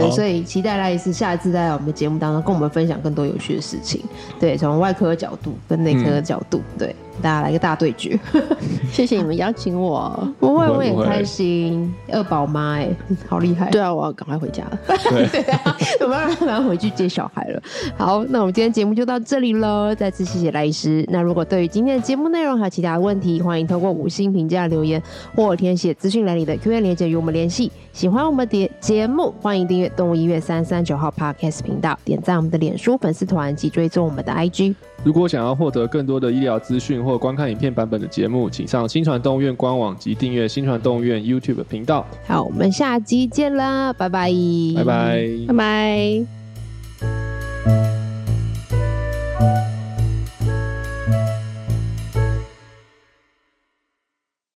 对所以期待赖医师下一次在我们的节目当中跟我们分享更多有趣的事情。对，从外科的角度跟内科的角度，嗯、对。大家来个大对决，谢谢你们邀请我，不会，我也很开心。二宝妈，哎，好厉害！对啊，我要赶快回家了。对啊，我们要赶快回去接小孩了。好，那我们今天节目就到这里了。再次谢谢赖医师。那如果对于今天的节目内容还有其他问题，欢迎透过五星评价留言或填写资讯栏里的 Q&A 连接与我们联系。喜欢我们的节目，欢迎订阅动物医院三三九号 Podcast 频道，点赞我们的脸书粉丝团及追踪我们的 IG。如果想要获得更多的医疗资讯或观看影片版本的节目，请上新传动物院官网及订阅新传动物院 YouTube 频道。好，我们下集见啦，拜拜，拜拜，拜拜。